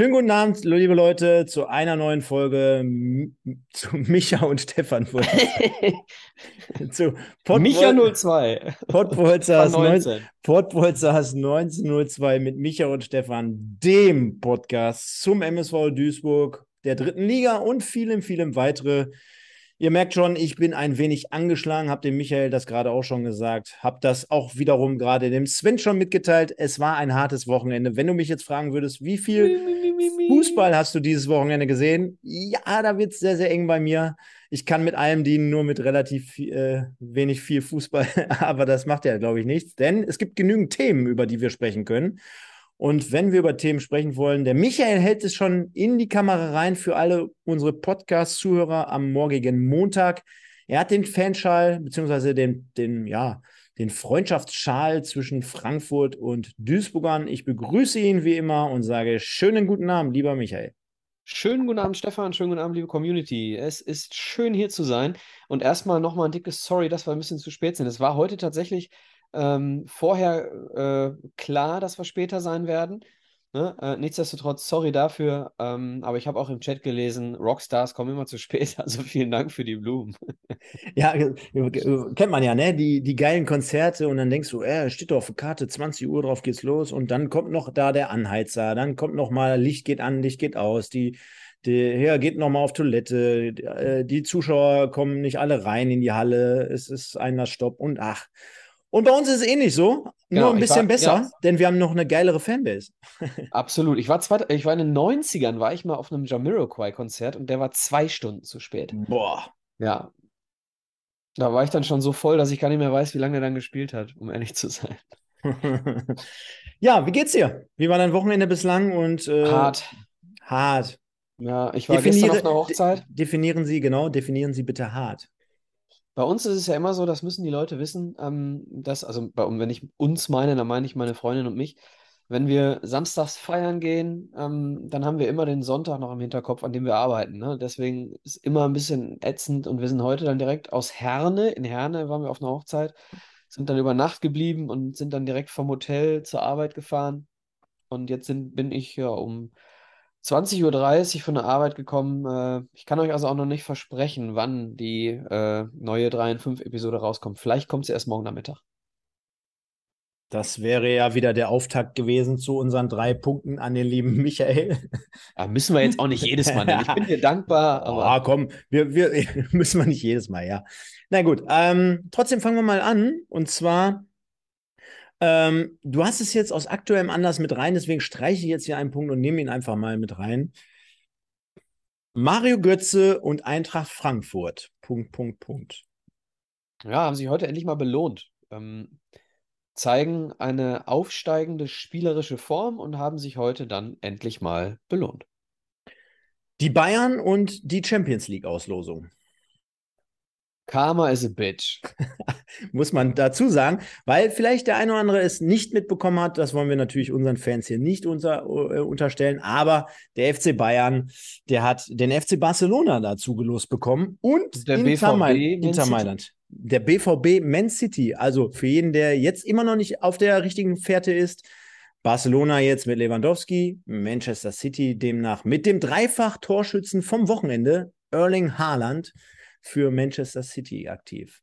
Schönen guten Abend, liebe Leute, zu einer neuen Folge zu Micha und Stefan. zu Pod Micha 02. Podbolzers 19. Podbolzers 1902 mit Micha und Stefan, dem Podcast zum MSV Duisburg, der dritten Liga und vielem, vielem weitere. Ihr merkt schon, ich bin ein wenig angeschlagen, habt dem Michael das gerade auch schon gesagt, habt das auch wiederum gerade dem Sven schon mitgeteilt. Es war ein hartes Wochenende. Wenn du mich jetzt fragen würdest, wie viel Fußball hast du dieses Wochenende gesehen? Ja, da wird es sehr, sehr eng bei mir. Ich kann mit allem dienen, nur mit relativ äh, wenig viel Fußball, aber das macht ja, glaube ich, nichts, denn es gibt genügend Themen, über die wir sprechen können. Und wenn wir über Themen sprechen wollen, der Michael hält es schon in die Kamera rein für alle unsere Podcast-Zuhörer am morgigen Montag. Er hat den Fanschal, beziehungsweise den, den, ja, den Freundschaftsschal zwischen Frankfurt und Duisburgern. Ich begrüße ihn wie immer und sage schönen guten Abend, lieber Michael. Schönen guten Abend, Stefan. Schönen guten Abend, liebe Community. Es ist schön, hier zu sein. Und erstmal nochmal ein dickes Sorry, dass wir ein bisschen zu spät sind. Es war heute tatsächlich ähm, vorher äh, klar, dass wir später sein werden. Ne? Äh, nichtsdestotrotz, sorry dafür, ähm, aber ich habe auch im Chat gelesen, Rockstars kommen immer zu spät, also vielen Dank für die Blumen. ja, kennt man ja, ne? Die, die geilen Konzerte und dann denkst du, äh, steht doch auf der Karte, 20 Uhr drauf geht's los und dann kommt noch da der Anheizer, dann kommt noch mal Licht geht an, Licht geht aus, die, der Herr geht noch mal auf Toilette, äh, die Zuschauer kommen nicht alle rein in die Halle, es ist einer Stopp und ach. Und bei uns ist es ähnlich so, genau, nur ein bisschen war, besser, ja. denn wir haben noch eine geilere Fanbase. Absolut. Ich war, zwei, ich war in den 90ern, war ich mal auf einem Jamiroquai-Konzert und der war zwei Stunden zu spät. Boah. Ja. Da war ich dann schon so voll, dass ich gar nicht mehr weiß, wie lange er dann gespielt hat, um ehrlich zu sein. ja, wie geht's dir? Wie war dein Wochenende bislang? Und, äh, hart. Hart. Ja, ich war Definiere, gestern auf einer Hochzeit. De definieren Sie, genau, definieren Sie bitte hart. Bei uns ist es ja immer so, das müssen die Leute wissen, ähm, dass, also bei, wenn ich uns meine, dann meine ich meine Freundin und mich. Wenn wir samstags feiern gehen, ähm, dann haben wir immer den Sonntag noch im Hinterkopf, an dem wir arbeiten. Ne? Deswegen ist immer ein bisschen ätzend und wir sind heute dann direkt aus Herne, in Herne waren wir auf einer Hochzeit, sind dann über Nacht geblieben und sind dann direkt vom Hotel zur Arbeit gefahren. Und jetzt sind, bin ich ja um 20.30 Uhr von der Arbeit gekommen. Äh, ich kann euch also auch noch nicht versprechen, wann die äh, neue 3 in 5 Episode rauskommt. Vielleicht kommt sie erst morgen Nachmittag. Das wäre ja wieder der Auftakt gewesen zu unseren drei Punkten an den lieben Michael. Ja, müssen wir jetzt auch nicht jedes Mal nennen. Ich bin dir dankbar. Aber ah, komm, wir, wir müssen wir nicht jedes Mal, ja. Na gut, ähm, trotzdem fangen wir mal an. Und zwar ähm, du hast es jetzt aus aktuellem Anlass mit rein, deswegen streiche ich jetzt hier einen Punkt und nehme ihn einfach mal mit rein. Mario Götze und Eintracht Frankfurt. Punkt, Punkt, Punkt. Ja, haben sich heute endlich mal belohnt. Ähm, zeigen eine aufsteigende spielerische Form und haben sich heute dann endlich mal belohnt. Die Bayern und die Champions League-Auslosung. Karma is a bitch. Muss man dazu sagen, weil vielleicht der eine oder andere es nicht mitbekommen hat. Das wollen wir natürlich unseren Fans hier nicht unter, äh, unterstellen. Aber der FC Bayern, der hat den FC Barcelona dazu gelost bekommen und der Inter, BVB, Inter Mailand. Der BVB Man City. Also für jeden, der jetzt immer noch nicht auf der richtigen Fährte ist, Barcelona jetzt mit Lewandowski, Manchester City demnach mit dem Dreifach-Torschützen vom Wochenende, Erling Haaland für Manchester City aktiv.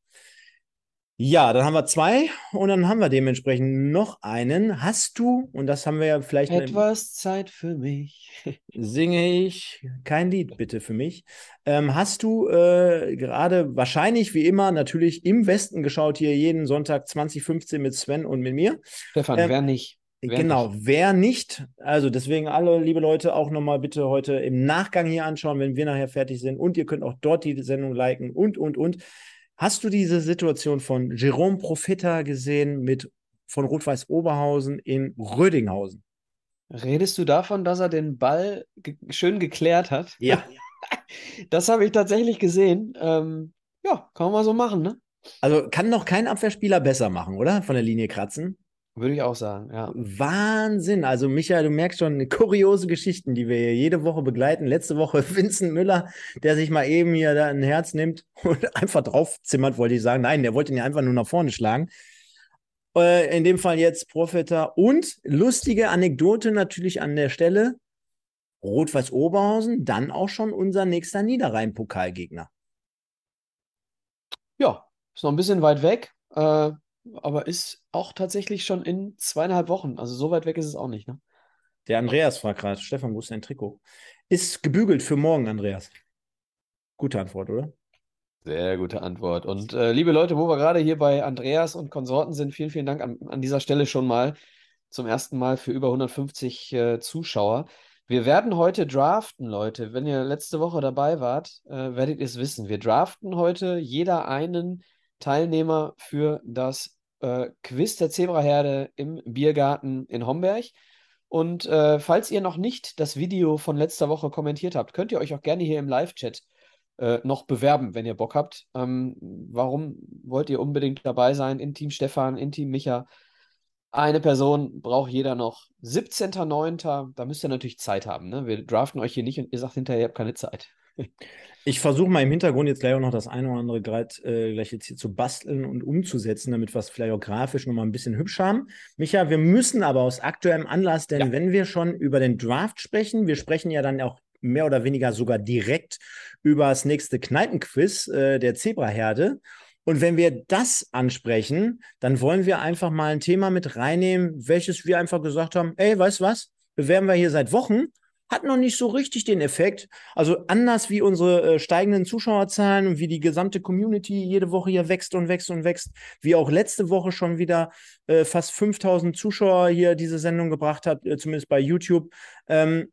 Ja, dann haben wir zwei und dann haben wir dementsprechend noch einen. Hast du, und das haben wir ja vielleicht. Etwas Zeit für mich. Singe ich kein Lied bitte für mich. Ähm, hast du äh, gerade wahrscheinlich wie immer natürlich im Westen geschaut, hier jeden Sonntag 2015 mit Sven und mit mir? Stefan, ähm, wer nicht? Wer genau, nicht? wer nicht, also deswegen alle liebe Leute auch nochmal bitte heute im Nachgang hier anschauen, wenn wir nachher fertig sind und ihr könnt auch dort die Sendung liken und, und, und. Hast du diese Situation von Jerome Profeta gesehen mit von Rot-Weiß Oberhausen in Rödinghausen? Redest du davon, dass er den Ball ge schön geklärt hat? Ja. Das habe ich tatsächlich gesehen. Ähm, Ja, kann man mal so machen, ne? Also kann noch kein Abwehrspieler besser machen, oder? Von der Linie kratzen. Würde ich auch sagen, ja. Wahnsinn. Also, Michael, du merkst schon kuriose Geschichten, die wir hier jede Woche begleiten. Letzte Woche Vincent Müller, der sich mal eben hier da ein Herz nimmt und einfach draufzimmert, wollte ich sagen. Nein, der wollte ihn ja einfach nur nach vorne schlagen. Äh, in dem Fall jetzt Profeta. Und lustige Anekdote natürlich an der Stelle. Rot-Weiß Oberhausen, dann auch schon unser nächster Niederrhein-Pokalgegner. Ja, ist noch ein bisschen weit weg. Äh, aber ist auch tatsächlich schon in zweieinhalb Wochen. Also so weit weg ist es auch nicht, ne? Der Andreas fragt gerade, Stefan, wo ist dein Trikot? Ist gebügelt für morgen, Andreas. Gute Antwort, oder? Sehr gute Antwort. Und äh, liebe Leute, wo wir gerade hier bei Andreas und Konsorten sind, vielen, vielen Dank an, an dieser Stelle schon mal zum ersten Mal für über 150 äh, Zuschauer. Wir werden heute draften, Leute. Wenn ihr letzte Woche dabei wart, äh, werdet ihr es wissen. Wir draften heute jeder einen Teilnehmer für das äh, Quiz der Zebraherde im Biergarten in Homberg. Und äh, falls ihr noch nicht das Video von letzter Woche kommentiert habt, könnt ihr euch auch gerne hier im Live-Chat äh, noch bewerben, wenn ihr Bock habt. Ähm, warum wollt ihr unbedingt dabei sein? In Team Stefan, in Team Micha. Eine Person braucht jeder noch. 17.09. Da müsst ihr natürlich Zeit haben. Ne? Wir draften euch hier nicht und ihr sagt hinterher, ihr habt keine Zeit. Ich versuche mal im Hintergrund jetzt gleich auch noch das eine oder andere grad, äh, gleich jetzt hier zu basteln und umzusetzen, damit wir es vielleicht auch grafisch nochmal ein bisschen hübsch haben. Micha, wir müssen aber aus aktuellem Anlass, denn ja. wenn wir schon über den Draft sprechen, wir sprechen ja dann auch mehr oder weniger sogar direkt über das nächste Kneipenquiz äh, der Zebraherde. Und wenn wir das ansprechen, dann wollen wir einfach mal ein Thema mit reinnehmen, welches wir einfach gesagt haben, ey, weißt du was, bewerben wir hier seit Wochen hat noch nicht so richtig den Effekt. Also anders wie unsere äh, steigenden Zuschauerzahlen und wie die gesamte Community jede Woche hier wächst und wächst und wächst, wie auch letzte Woche schon wieder äh, fast 5000 Zuschauer hier diese Sendung gebracht hat, äh, zumindest bei YouTube, ähm,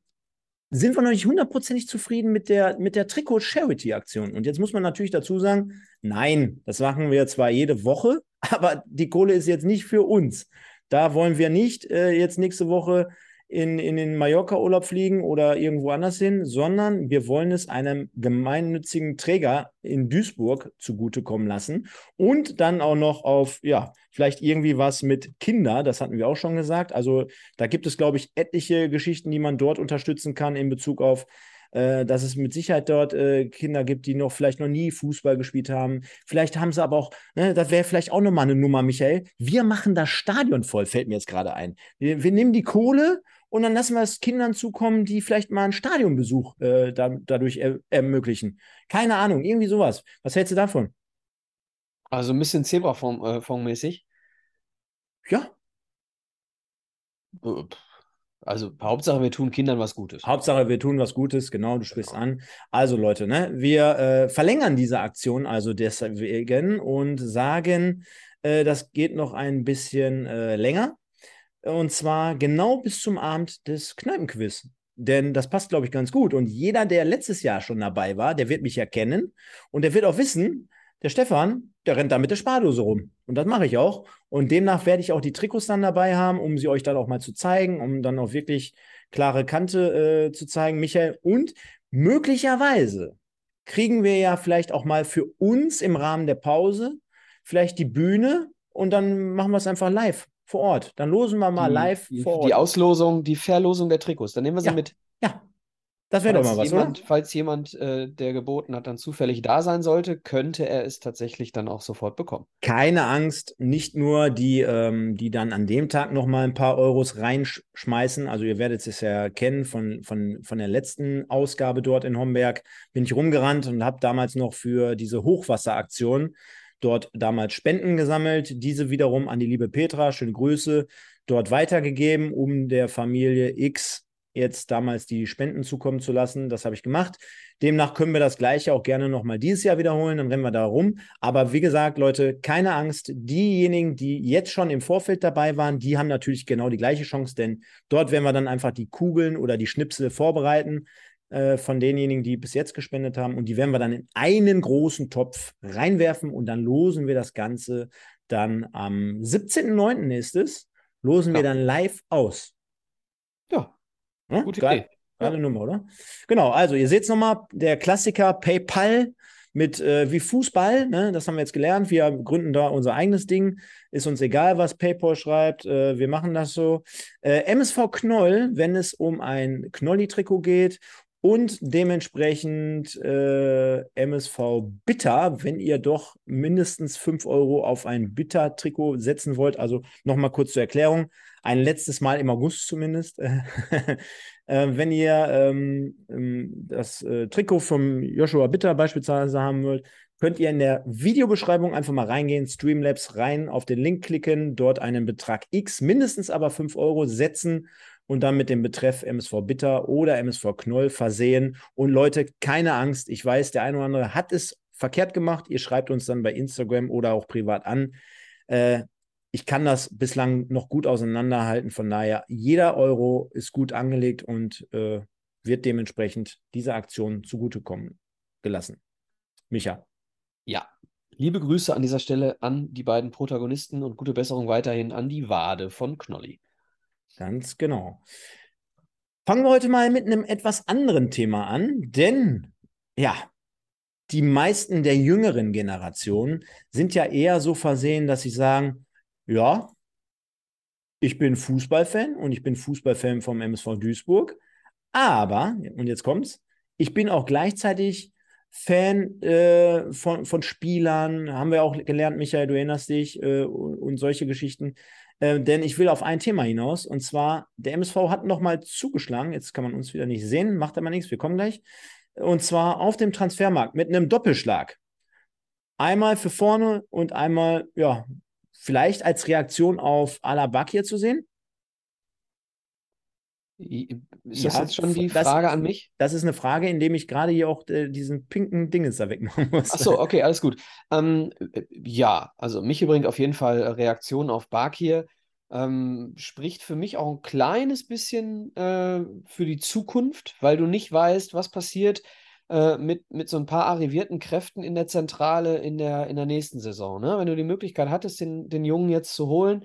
sind wir noch nicht hundertprozentig zufrieden mit der, mit der Trikot-Charity-Aktion. Und jetzt muss man natürlich dazu sagen, nein, das machen wir zwar jede Woche, aber die Kohle ist jetzt nicht für uns. Da wollen wir nicht äh, jetzt nächste Woche in, in den Mallorca-Urlaub fliegen oder irgendwo anders hin, sondern wir wollen es einem gemeinnützigen Träger in Duisburg zugutekommen lassen und dann auch noch auf, ja, vielleicht irgendwie was mit Kinder, das hatten wir auch schon gesagt. Also da gibt es, glaube ich, etliche Geschichten, die man dort unterstützen kann in Bezug auf äh, dass es mit Sicherheit dort äh, Kinder gibt, die noch vielleicht noch nie Fußball gespielt haben. Vielleicht haben sie aber auch, ne, das wäre vielleicht auch nochmal eine Nummer, Michael. Wir machen das Stadion voll, fällt mir jetzt gerade ein. Wir, wir nehmen die Kohle und dann lassen wir es Kindern zukommen, die vielleicht mal einen Stadionbesuch äh, da, dadurch er, ermöglichen. Keine Ahnung, irgendwie sowas. Was hältst du davon? Also ein bisschen Zebraform-mäßig. Äh, ja. Also Hauptsache, wir tun Kindern was Gutes. Hauptsache, wir tun was Gutes, genau, du sprichst genau. an. Also Leute, ne, wir äh, verlängern diese Aktion also deswegen und sagen, äh, das geht noch ein bisschen äh, länger. Und zwar genau bis zum Abend des Kneipenquiz. Denn das passt, glaube ich, ganz gut. Und jeder, der letztes Jahr schon dabei war, der wird mich erkennen und der wird auch wissen, der Stefan, der rennt da mit der Spardose rum. Und das mache ich auch. Und demnach werde ich auch die Trikots dann dabei haben, um sie euch dann auch mal zu zeigen, um dann auch wirklich klare Kante äh, zu zeigen, Michael. Und möglicherweise kriegen wir ja vielleicht auch mal für uns im Rahmen der Pause vielleicht die Bühne und dann machen wir es einfach live vor Ort. Dann losen wir mal die, live vor Ort. Die Auslosung, die Verlosung der Trikots. Dann nehmen wir sie ja. mit. Ja, das wäre doch mal was, jemand, oder? Falls jemand, äh, der geboten hat, dann zufällig da sein sollte, könnte er es tatsächlich dann auch sofort bekommen. Keine Angst, nicht nur die, ähm, die dann an dem Tag nochmal ein paar Euros reinschmeißen. Also ihr werdet es ja kennen von, von, von der letzten Ausgabe dort in Homberg. Bin ich rumgerannt und habe damals noch für diese Hochwasseraktion dort damals Spenden gesammelt. Diese wiederum an die liebe Petra, schöne Grüße, dort weitergegeben, um der Familie X jetzt damals die Spenden zukommen zu lassen. Das habe ich gemacht. Demnach können wir das Gleiche auch gerne nochmal dieses Jahr wiederholen. Dann rennen wir da rum. Aber wie gesagt, Leute, keine Angst. Diejenigen, die jetzt schon im Vorfeld dabei waren, die haben natürlich genau die gleiche Chance, denn dort werden wir dann einfach die Kugeln oder die Schnipsel vorbereiten äh, von denjenigen, die bis jetzt gespendet haben. Und die werden wir dann in einen großen Topf reinwerfen und dann losen wir das Ganze dann am 17.09. ist es, losen ja. wir dann live aus. Ja, hm? Gute Geil. Idee. Geile ja. Nummer, oder? Genau, also ihr seht es nochmal, der Klassiker PayPal mit äh, wie Fußball, ne? das haben wir jetzt gelernt. Wir gründen da unser eigenes Ding. Ist uns egal, was PayPal schreibt. Äh, wir machen das so. Äh, MSV Knoll, wenn es um ein Knolli-Trikot geht und dementsprechend äh, MSV Bitter, wenn ihr doch mindestens 5 Euro auf ein Bitter-Trikot setzen wollt. Also nochmal kurz zur Erklärung. Ein letztes Mal im August zumindest. äh, wenn ihr ähm, ähm, das äh, Trikot vom Joshua Bitter beispielsweise haben wollt, könnt ihr in der Videobeschreibung einfach mal reingehen, Streamlabs rein, auf den Link klicken, dort einen Betrag X, mindestens aber 5 Euro setzen und dann mit dem Betreff MSV Bitter oder MSV Knoll versehen. Und Leute, keine Angst. Ich weiß, der eine oder andere hat es verkehrt gemacht. Ihr schreibt uns dann bei Instagram oder auch privat an. Äh, ich kann das bislang noch gut auseinanderhalten. Von daher, jeder Euro ist gut angelegt und äh, wird dementsprechend dieser Aktion zugutekommen gelassen. Micha. Ja, liebe Grüße an dieser Stelle an die beiden Protagonisten und gute Besserung weiterhin an die Wade von Knolli. Ganz genau. Fangen wir heute mal mit einem etwas anderen Thema an, denn ja, die meisten der jüngeren Generationen sind ja eher so versehen, dass sie sagen, ja, ich bin Fußballfan und ich bin Fußballfan vom MSV Duisburg, aber, und jetzt kommt's, ich bin auch gleichzeitig Fan äh, von, von Spielern, haben wir auch gelernt, Michael, du erinnerst dich, äh, und, und solche Geschichten. Äh, denn ich will auf ein Thema hinaus. Und zwar, der MSV hat nochmal zugeschlagen. Jetzt kann man uns wieder nicht sehen, macht aber nichts, wir kommen gleich. Und zwar auf dem Transfermarkt mit einem Doppelschlag. Einmal für vorne und einmal, ja, vielleicht als Reaktion auf Alabak hier zu sehen. Ist das ja, jetzt schon die Frage das, an mich? Das ist eine Frage, indem ich gerade hier auch äh, diesen pinken Dinges da wegmachen muss. Ach so, okay, alles gut. Ähm, äh, ja, also mich bringt auf jeden Fall Reaktion auf Bakir. Ähm, spricht für mich auch ein kleines bisschen äh, für die Zukunft, weil du nicht weißt, was passiert äh, mit, mit so ein paar arrivierten Kräften in der Zentrale in der, in der nächsten Saison. Ne? Wenn du die Möglichkeit hattest, den, den Jungen jetzt zu holen,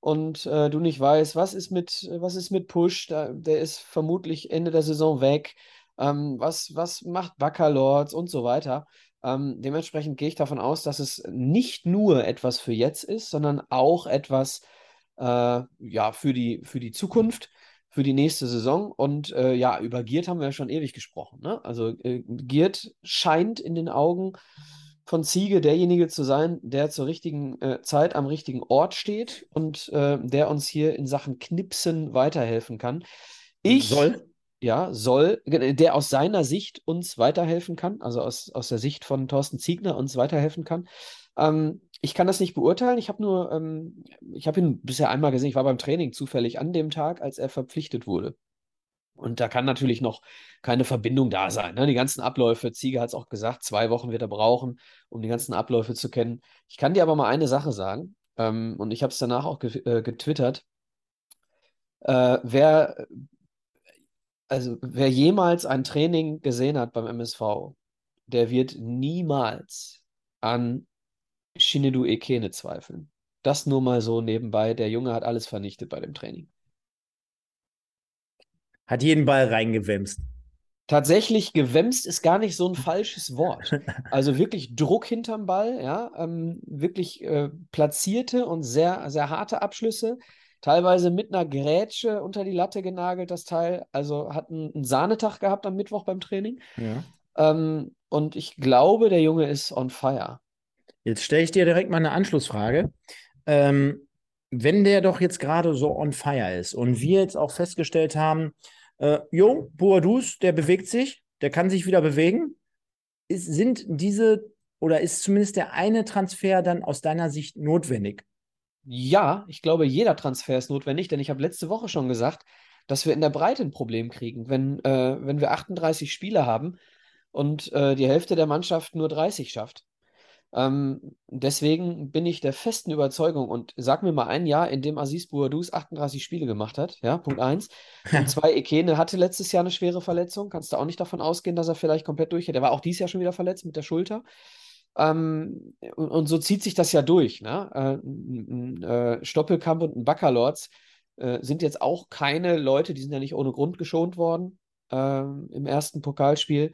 und äh, du nicht weißt, was ist mit, was ist mit Push, da, der ist vermutlich Ende der Saison weg, ähm, was, was macht Bacalords und so weiter. Ähm, dementsprechend gehe ich davon aus, dass es nicht nur etwas für jetzt ist, sondern auch etwas äh, ja, für, die, für die Zukunft, für die nächste Saison. Und äh, ja, über Giert haben wir ja schon ewig gesprochen. Ne? Also äh, Giert scheint in den Augen von Ziege derjenige zu sein, der zur richtigen äh, Zeit am richtigen Ort steht und äh, der uns hier in Sachen Knipsen weiterhelfen kann. Ich soll. Ja, soll, der aus seiner Sicht uns weiterhelfen kann, also aus, aus der Sicht von Thorsten Ziegner uns weiterhelfen kann. Ähm, ich kann das nicht beurteilen. Ich habe nur, ähm, ich habe ihn bisher einmal gesehen. Ich war beim Training zufällig an dem Tag, als er verpflichtet wurde. Und da kann natürlich noch keine Verbindung da sein. Ne? Die ganzen Abläufe, Ziege hat es auch gesagt, zwei Wochen wird er brauchen, um die ganzen Abläufe zu kennen. Ich kann dir aber mal eine Sache sagen, ähm, und ich habe es danach auch äh, getwittert. Äh, wer, also wer jemals ein Training gesehen hat beim MSV, der wird niemals an Shinedu Ekene zweifeln. Das nur mal so nebenbei. Der Junge hat alles vernichtet bei dem Training. Hat jeden Ball reingewämst. Tatsächlich gewämst ist gar nicht so ein falsches Wort. Also wirklich Druck hinterm Ball, ja, ähm, wirklich äh, platzierte und sehr, sehr harte Abschlüsse. Teilweise mit einer Grätsche unter die Latte genagelt, das Teil. Also hat einen, einen Sahnetag gehabt am Mittwoch beim Training. Ja. Ähm, und ich glaube, der Junge ist on fire. Jetzt stelle ich dir direkt mal eine Anschlussfrage. Ähm, wenn der doch jetzt gerade so on fire ist und wir jetzt auch festgestellt haben, äh, jo, Boadus, der bewegt sich, der kann sich wieder bewegen. Ist, sind diese oder ist zumindest der eine Transfer dann aus deiner Sicht notwendig? Ja, ich glaube, jeder Transfer ist notwendig, denn ich habe letzte Woche schon gesagt, dass wir in der Breite ein Problem kriegen. Wenn, äh, wenn wir 38 Spieler haben und äh, die Hälfte der Mannschaft nur 30 schafft, ähm, deswegen bin ich der festen Überzeugung und sag mir mal ein Jahr, in dem Aziz Bouadouz 38 Spiele gemacht hat. Ja, Punkt 1. Punkt 2, Ekene hatte letztes Jahr eine schwere Verletzung. Kannst du auch nicht davon ausgehen, dass er vielleicht komplett durchgeht. Er war auch dieses Jahr schon wieder verletzt mit der Schulter. Ähm, und, und, so zieht sich das ja durch. Ne? Äh, ein, äh, Stoppelkamp und ein Baccalords äh, sind jetzt auch keine Leute, die sind ja nicht ohne Grund geschont worden ähm, im ersten Pokalspiel.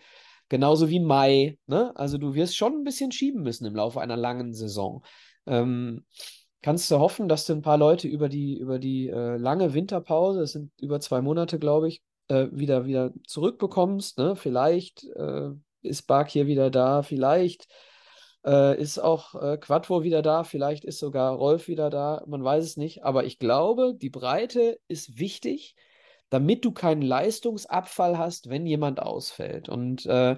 Genauso wie Mai. Ne? Also du wirst schon ein bisschen schieben müssen im Laufe einer langen Saison. Ähm, kannst du hoffen, dass du ein paar Leute über die, über die äh, lange Winterpause, das sind über zwei Monate, glaube ich, äh, wieder, wieder zurückbekommst. Ne? Vielleicht äh, ist Bark hier wieder da, vielleicht äh, ist auch äh, Quattro wieder da, vielleicht ist sogar Rolf wieder da, man weiß es nicht. Aber ich glaube, die Breite ist wichtig, damit du keinen Leistungsabfall hast, wenn jemand ausfällt. Und äh,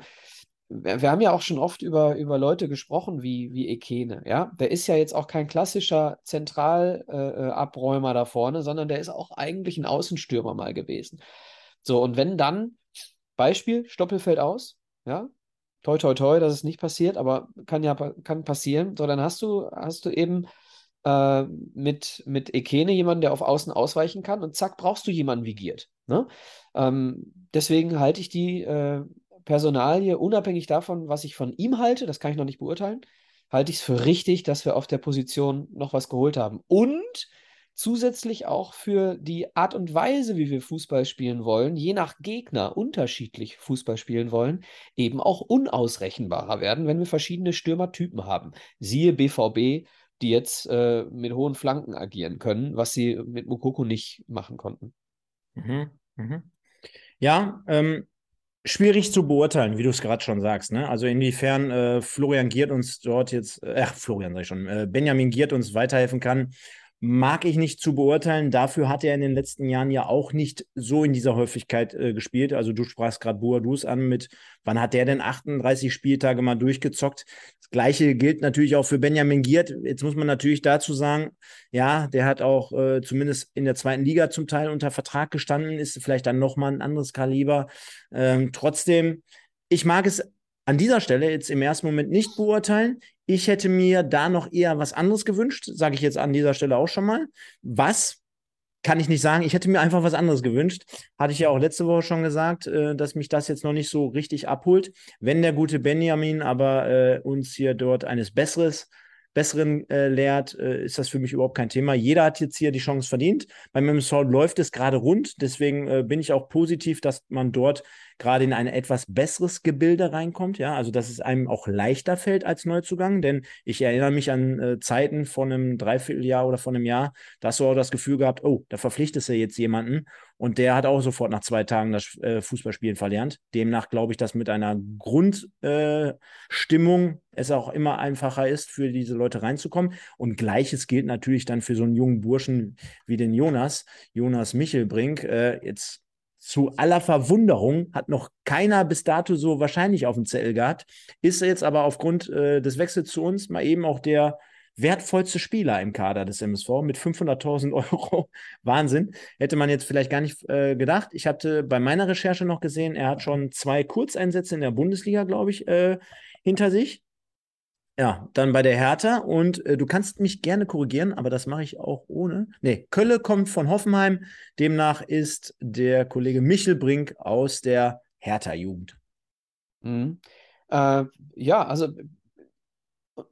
wir, haben ja auch schon oft über, über Leute gesprochen wie, wie Ekene, ja. Der ist ja jetzt auch kein klassischer Zentralabräumer äh, da vorne, sondern der ist auch eigentlich ein Außenstürmer mal gewesen. So, und wenn dann, Beispiel, Stoppel fällt aus, ja, toi, toi, toi, dass es nicht passiert, aber kann ja kann passieren. So, dann hast du, hast du eben äh, mit, mit Ekene jemanden, der auf Außen ausweichen kann und zack, brauchst du jemanden wie Giert. Ne? Ähm, deswegen halte ich die äh, Personalie, unabhängig davon, was ich von ihm halte, das kann ich noch nicht beurteilen, halte ich es für richtig, dass wir auf der Position noch was geholt haben. Und zusätzlich auch für die Art und Weise, wie wir Fußball spielen wollen, je nach Gegner unterschiedlich Fußball spielen wollen, eben auch unausrechenbarer werden, wenn wir verschiedene Stürmertypen haben. Siehe BVB, die jetzt äh, mit hohen Flanken agieren können, was sie mit Mukoko nicht machen konnten. Mhm, mhm. Ja, ähm, schwierig zu beurteilen, wie du es gerade schon sagst. Ne? Also inwiefern äh, Florian Giert uns dort jetzt, äh, Florian sag ich schon, äh, Benjamin Giert uns weiterhelfen kann mag ich nicht zu beurteilen. Dafür hat er in den letzten Jahren ja auch nicht so in dieser Häufigkeit äh, gespielt. Also du sprachst gerade Boadus an mit, wann hat der denn 38 Spieltage mal durchgezockt? Das gleiche gilt natürlich auch für Benjamin Giert. Jetzt muss man natürlich dazu sagen, ja, der hat auch äh, zumindest in der zweiten Liga zum Teil unter Vertrag gestanden, ist vielleicht dann nochmal ein anderes Kaliber. Ähm, trotzdem, ich mag es an dieser Stelle jetzt im ersten Moment nicht beurteilen. Ich hätte mir da noch eher was anderes gewünscht, sage ich jetzt an dieser Stelle auch schon mal. Was kann ich nicht sagen. Ich hätte mir einfach was anderes gewünscht. Hatte ich ja auch letzte Woche schon gesagt, äh, dass mich das jetzt noch nicht so richtig abholt. Wenn der gute Benjamin aber äh, uns hier dort eines Besseres Besseren äh, lehrt, äh, ist das für mich überhaupt kein Thema. Jeder hat jetzt hier die Chance verdient. Beim MSV läuft es gerade rund. Deswegen äh, bin ich auch positiv, dass man dort gerade in ein etwas besseres Gebilde reinkommt. Ja, also dass es einem auch leichter fällt als Neuzugang. Denn ich erinnere mich an äh, Zeiten von einem Dreivierteljahr oder von einem Jahr, da hast du auch das Gefühl gehabt, oh, da verpflichtest du jetzt jemanden und der hat auch sofort nach zwei Tagen das äh, Fußballspielen verlernt. Demnach glaube ich, dass mit einer Grundstimmung äh, es auch immer einfacher ist, für diese Leute reinzukommen. Und gleiches gilt natürlich dann für so einen jungen Burschen wie den Jonas, Jonas Michelbrink. Äh, jetzt zu aller Verwunderung hat noch keiner bis dato so wahrscheinlich auf dem Zettel gehabt, ist jetzt aber aufgrund äh, des Wechsels zu uns mal eben auch der wertvollste Spieler im Kader des MSV mit 500.000 Euro. Wahnsinn. Hätte man jetzt vielleicht gar nicht äh, gedacht. Ich hatte bei meiner Recherche noch gesehen, er hat schon zwei Kurzeinsätze in der Bundesliga, glaube ich, äh, hinter sich. Ja, dann bei der Hertha und äh, du kannst mich gerne korrigieren, aber das mache ich auch ohne. Nee, Kölle kommt von Hoffenheim. Demnach ist der Kollege Michel Brink aus der Hertha-Jugend. Mhm. Äh, ja, also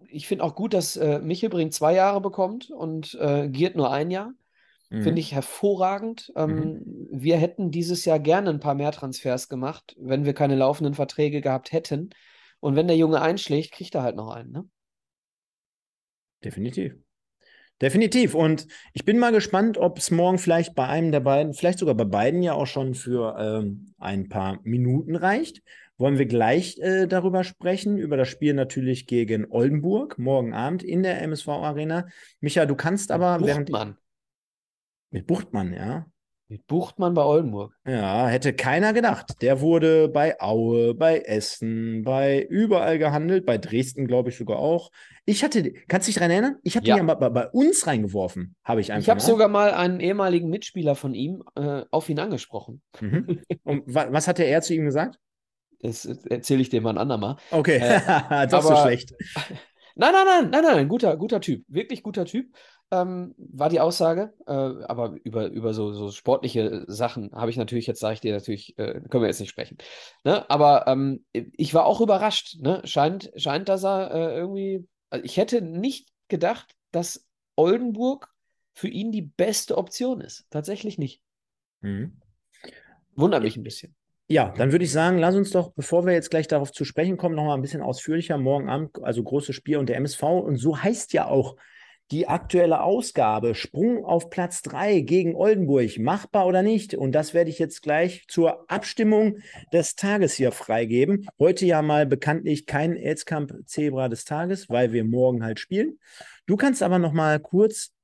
ich finde auch gut, dass äh, Michelbrink zwei Jahre bekommt und äh, Giert nur ein Jahr. Mhm. Finde ich hervorragend. Ähm, mhm. Wir hätten dieses Jahr gerne ein paar mehr Transfers gemacht, wenn wir keine laufenden Verträge gehabt hätten. Und wenn der Junge einschlägt, kriegt er halt noch einen. Ne? Definitiv. Definitiv. Und ich bin mal gespannt, ob es morgen vielleicht bei einem der beiden, vielleicht sogar bei beiden ja auch schon für ähm, ein paar Minuten reicht wollen wir gleich äh, darüber sprechen, über das Spiel natürlich gegen Oldenburg, morgen Abend in der MSV Arena. Micha, du kannst aber mit Buchtmann. Mit Buchtmann, ja. Mit Buchtmann bei Oldenburg. Ja, hätte keiner gedacht. Der wurde bei Aue, bei Essen, bei überall gehandelt, bei Dresden, glaube ich, sogar auch. Ich hatte, kannst du dich daran erinnern? Ich habe ja. den ja bei, bei, uns reingeworfen, habe ich einfach. Ich habe sogar mal einen ehemaligen Mitspieler von ihm äh, auf ihn angesprochen. Mhm. Und wa was hatte er zu ihm gesagt? Das erzähle ich dir mal ein andermal. Okay, äh, das ist so schlecht. Nein, nein, nein, nein, nein, guter, guter Typ, wirklich guter Typ. Ähm, war die Aussage. Äh, aber über, über so, so sportliche Sachen habe ich natürlich, jetzt sage ich dir natürlich, äh, können wir jetzt nicht sprechen. Ne? Aber ähm, ich war auch überrascht. Ne? Scheint, scheint, dass er äh, irgendwie. Also ich hätte nicht gedacht, dass Oldenburg für ihn die beste Option ist. Tatsächlich nicht. Mhm. Wundert mich ein bisschen. Ja, dann würde ich sagen, lass uns doch, bevor wir jetzt gleich darauf zu sprechen kommen, noch mal ein bisschen ausführlicher morgen Abend, also großes Spiel und der MSV. Und so heißt ja auch die aktuelle Ausgabe. Sprung auf Platz 3 gegen Oldenburg. Machbar oder nicht? Und das werde ich jetzt gleich zur Abstimmung des Tages hier freigeben. Heute ja mal bekanntlich kein Elzkamp-Zebra des Tages, weil wir morgen halt spielen. Du kannst aber noch mal kurz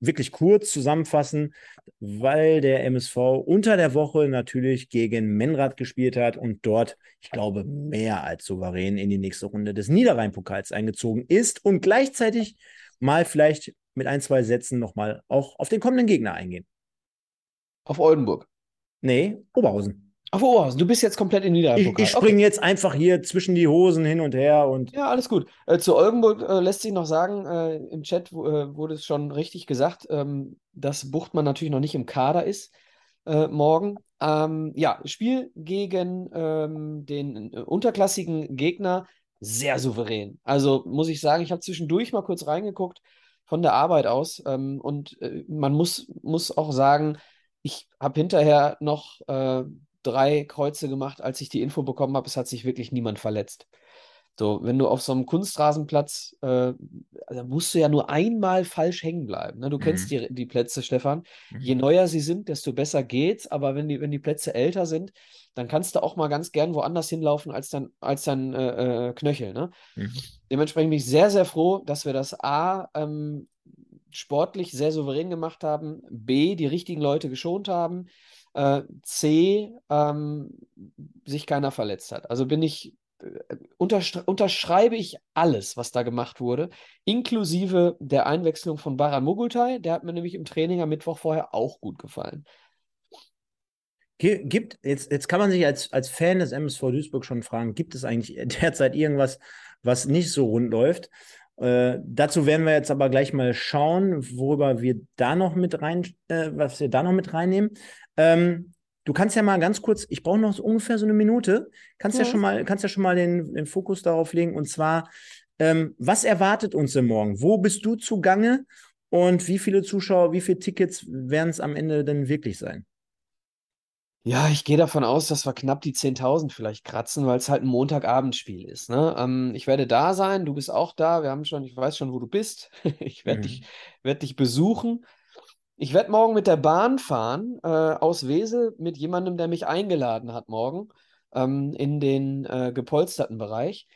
wirklich kurz zusammenfassen, weil der MSV unter der Woche natürlich gegen Menrad gespielt hat und dort, ich glaube, mehr als souverän in die nächste Runde des Niederrhein-Pokals eingezogen ist und gleichzeitig mal vielleicht mit ein, zwei Sätzen nochmal auch auf den kommenden Gegner eingehen. Auf Oldenburg. Nee, Oberhausen. Auf Oberhausen, du bist jetzt komplett in Niederrhein-Pokal. Ich, ich springe okay. jetzt einfach hier zwischen die Hosen hin und her und. Ja, alles gut. Äh, zu Oldenburg äh, lässt sich noch sagen, äh, im Chat äh, wurde es schon richtig gesagt, ähm, dass Buchtmann natürlich noch nicht im Kader ist äh, morgen. Ähm, ja, Spiel gegen ähm, den äh, unterklassigen Gegner sehr souverän. Also muss ich sagen, ich habe zwischendurch mal kurz reingeguckt von der Arbeit aus ähm, und man muss, muss auch sagen, ich habe hinterher noch drei Kreuze gemacht, als ich die Info bekommen habe, es hat sich wirklich niemand verletzt. So, wenn du auf so einem Kunstrasenplatz, äh, da musst du ja nur einmal falsch hängen bleiben. Ne? Du mhm. kennst die, die Plätze, Stefan. Mhm. Je neuer sie sind, desto besser geht's. Aber wenn die, wenn die Plätze älter sind, dann kannst du auch mal ganz gern woanders hinlaufen als dein, als dein äh, äh, Knöchel. Ne? Mhm. Dementsprechend bin ich sehr, sehr froh, dass wir das A ähm, sportlich sehr souverän gemacht haben, B, die richtigen Leute geschont haben äh, C, ähm, sich keiner verletzt hat. Also bin ich, äh, unterschreibe ich alles, was da gemacht wurde, inklusive der Einwechslung von Baran Mogultai. Der hat mir nämlich im Training am Mittwoch vorher auch gut gefallen. Gibt, jetzt, jetzt kann man sich als, als Fan des MSV Duisburg schon fragen, gibt es eigentlich derzeit irgendwas, was nicht so rund läuft? Äh, dazu werden wir jetzt aber gleich mal schauen, worüber wir da noch mit rein, äh, was wir da noch mit reinnehmen. Ähm, du kannst ja mal ganz kurz, ich brauche noch so ungefähr so eine Minute, kannst ja, ja schon mal, kannst ja schon mal den, den Fokus darauf legen und zwar, ähm, was erwartet uns denn morgen? Wo bist du zugange und wie viele Zuschauer, wie viele Tickets werden es am Ende denn wirklich sein? Ja, ich gehe davon aus, dass wir knapp die 10.000 vielleicht kratzen, weil es halt ein Montagabendspiel ist. Ne? Ähm, ich werde da sein, du bist auch da. Wir haben schon, ich weiß schon, wo du bist. ich werde mhm. dich, werd dich besuchen. Ich werde morgen mit der Bahn fahren äh, aus Wesel mit jemandem, der mich eingeladen hat morgen ähm, in den äh, gepolsterten Bereich.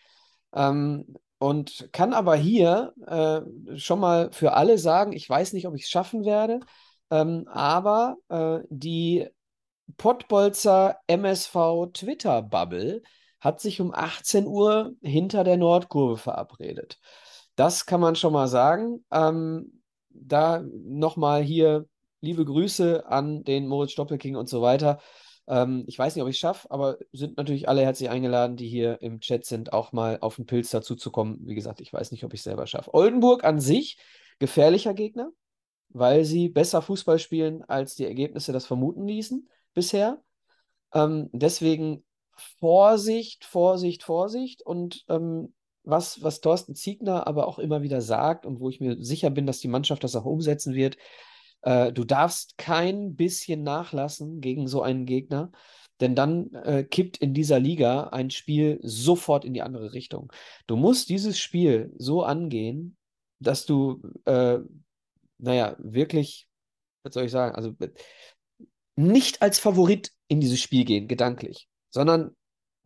Ähm, und kann aber hier äh, schon mal für alle sagen, ich weiß nicht, ob ich es schaffen werde, ähm, aber äh, die Pottbolzer MSV Twitter-Bubble hat sich um 18 Uhr hinter der Nordkurve verabredet. Das kann man schon mal sagen. Ähm, da nochmal hier liebe Grüße an den Moritz Doppelking und so weiter. Ähm, ich weiß nicht, ob ich es schaffe, aber sind natürlich alle herzlich eingeladen, die hier im Chat sind, auch mal auf den Pilz dazu zu kommen. Wie gesagt, ich weiß nicht, ob ich es selber schaffe. Oldenburg an sich, gefährlicher Gegner, weil sie besser Fußball spielen, als die Ergebnisse das vermuten ließen bisher. Ähm, deswegen Vorsicht, Vorsicht, Vorsicht. Und ähm, was, was Thorsten Ziegner aber auch immer wieder sagt und wo ich mir sicher bin, dass die Mannschaft das auch umsetzen wird. Äh, du darfst kein bisschen nachlassen gegen so einen Gegner, denn dann äh, kippt in dieser Liga ein Spiel sofort in die andere Richtung. Du musst dieses Spiel so angehen, dass du, äh, naja, wirklich, was soll ich sagen, also nicht als Favorit in dieses Spiel gehen, gedanklich, sondern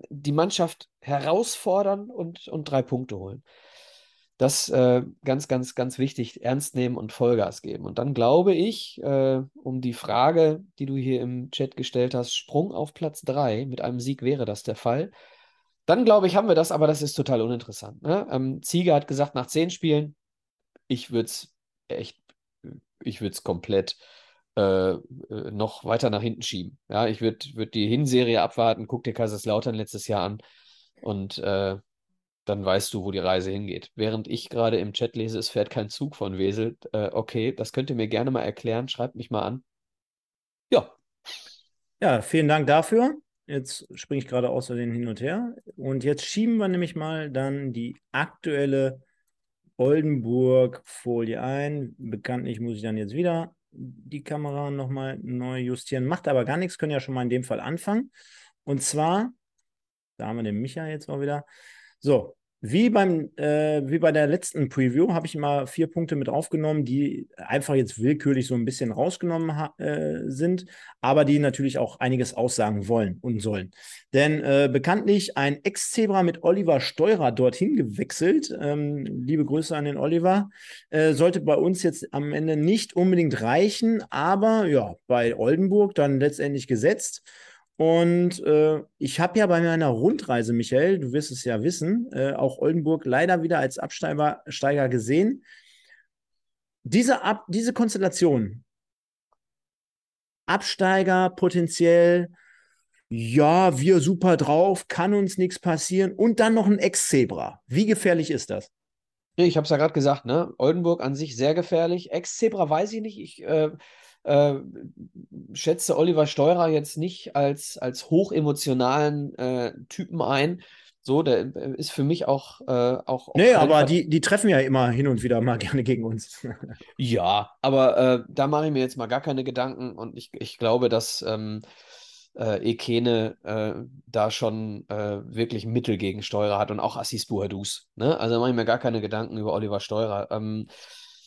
die Mannschaft herausfordern und, und drei Punkte holen. Das äh, ganz, ganz, ganz wichtig, ernst nehmen und Vollgas geben. Und dann glaube ich, äh, um die Frage, die du hier im Chat gestellt hast, Sprung auf Platz 3, mit einem Sieg wäre das der Fall. Dann glaube ich, haben wir das, aber das ist total uninteressant. Ne? Ähm, Ziege hat gesagt, nach zehn Spielen, ich würde es echt, ich würde es komplett äh, äh, noch weiter nach hinten schieben. Ja, ich würde würd die Hinserie abwarten, guck dir Kaiserslautern letztes Jahr an und äh, dann weißt du, wo die Reise hingeht. Während ich gerade im Chat lese, es fährt kein Zug von Wesel. Äh, okay, das könnt ihr mir gerne mal erklären. Schreibt mich mal an. Ja. Ja, vielen Dank dafür. Jetzt springe ich gerade außerdem hin und her. Und jetzt schieben wir nämlich mal dann die aktuelle Oldenburg-Folie ein. Bekanntlich muss ich dann jetzt wieder die Kamera nochmal neu justieren. Macht aber gar nichts, können ja schon mal in dem Fall anfangen. Und zwar, da haben wir den Micha jetzt mal wieder. So, wie, beim, äh, wie bei der letzten Preview habe ich mal vier Punkte mit aufgenommen, die einfach jetzt willkürlich so ein bisschen rausgenommen äh, sind, aber die natürlich auch einiges aussagen wollen und sollen. Denn äh, bekanntlich ein Ex-Zebra mit Oliver Steurer dorthin gewechselt. Ähm, liebe Grüße an den Oliver. Äh, sollte bei uns jetzt am Ende nicht unbedingt reichen, aber ja, bei Oldenburg dann letztendlich gesetzt. Und äh, ich habe ja bei meiner Rundreise, Michael, du wirst es ja wissen, äh, auch Oldenburg leider wieder als Absteiger gesehen. Diese, Ab diese Konstellation, Absteiger potenziell, ja, wir super drauf, kann uns nichts passieren und dann noch ein Ex-Zebra. Wie gefährlich ist das? Ich habe es ja gerade gesagt, ne? Oldenburg an sich sehr gefährlich. Ex-Zebra weiß ich nicht. Ich äh, äh, schätze Oliver Steurer jetzt nicht als, als hochemotionalen äh, Typen ein. So, der äh, ist für mich auch. Äh, auch nee, aber die, die treffen ja immer hin und wieder mal gerne gegen uns. ja, aber äh, da mache ich mir jetzt mal gar keine Gedanken und ich, ich glaube, dass ähm, äh, Ekene äh, da schon äh, wirklich Mittel gegen Steurer hat und auch Assis Buhadus. Ne? Also da mache ich mir gar keine Gedanken über Oliver Steurer. Ähm,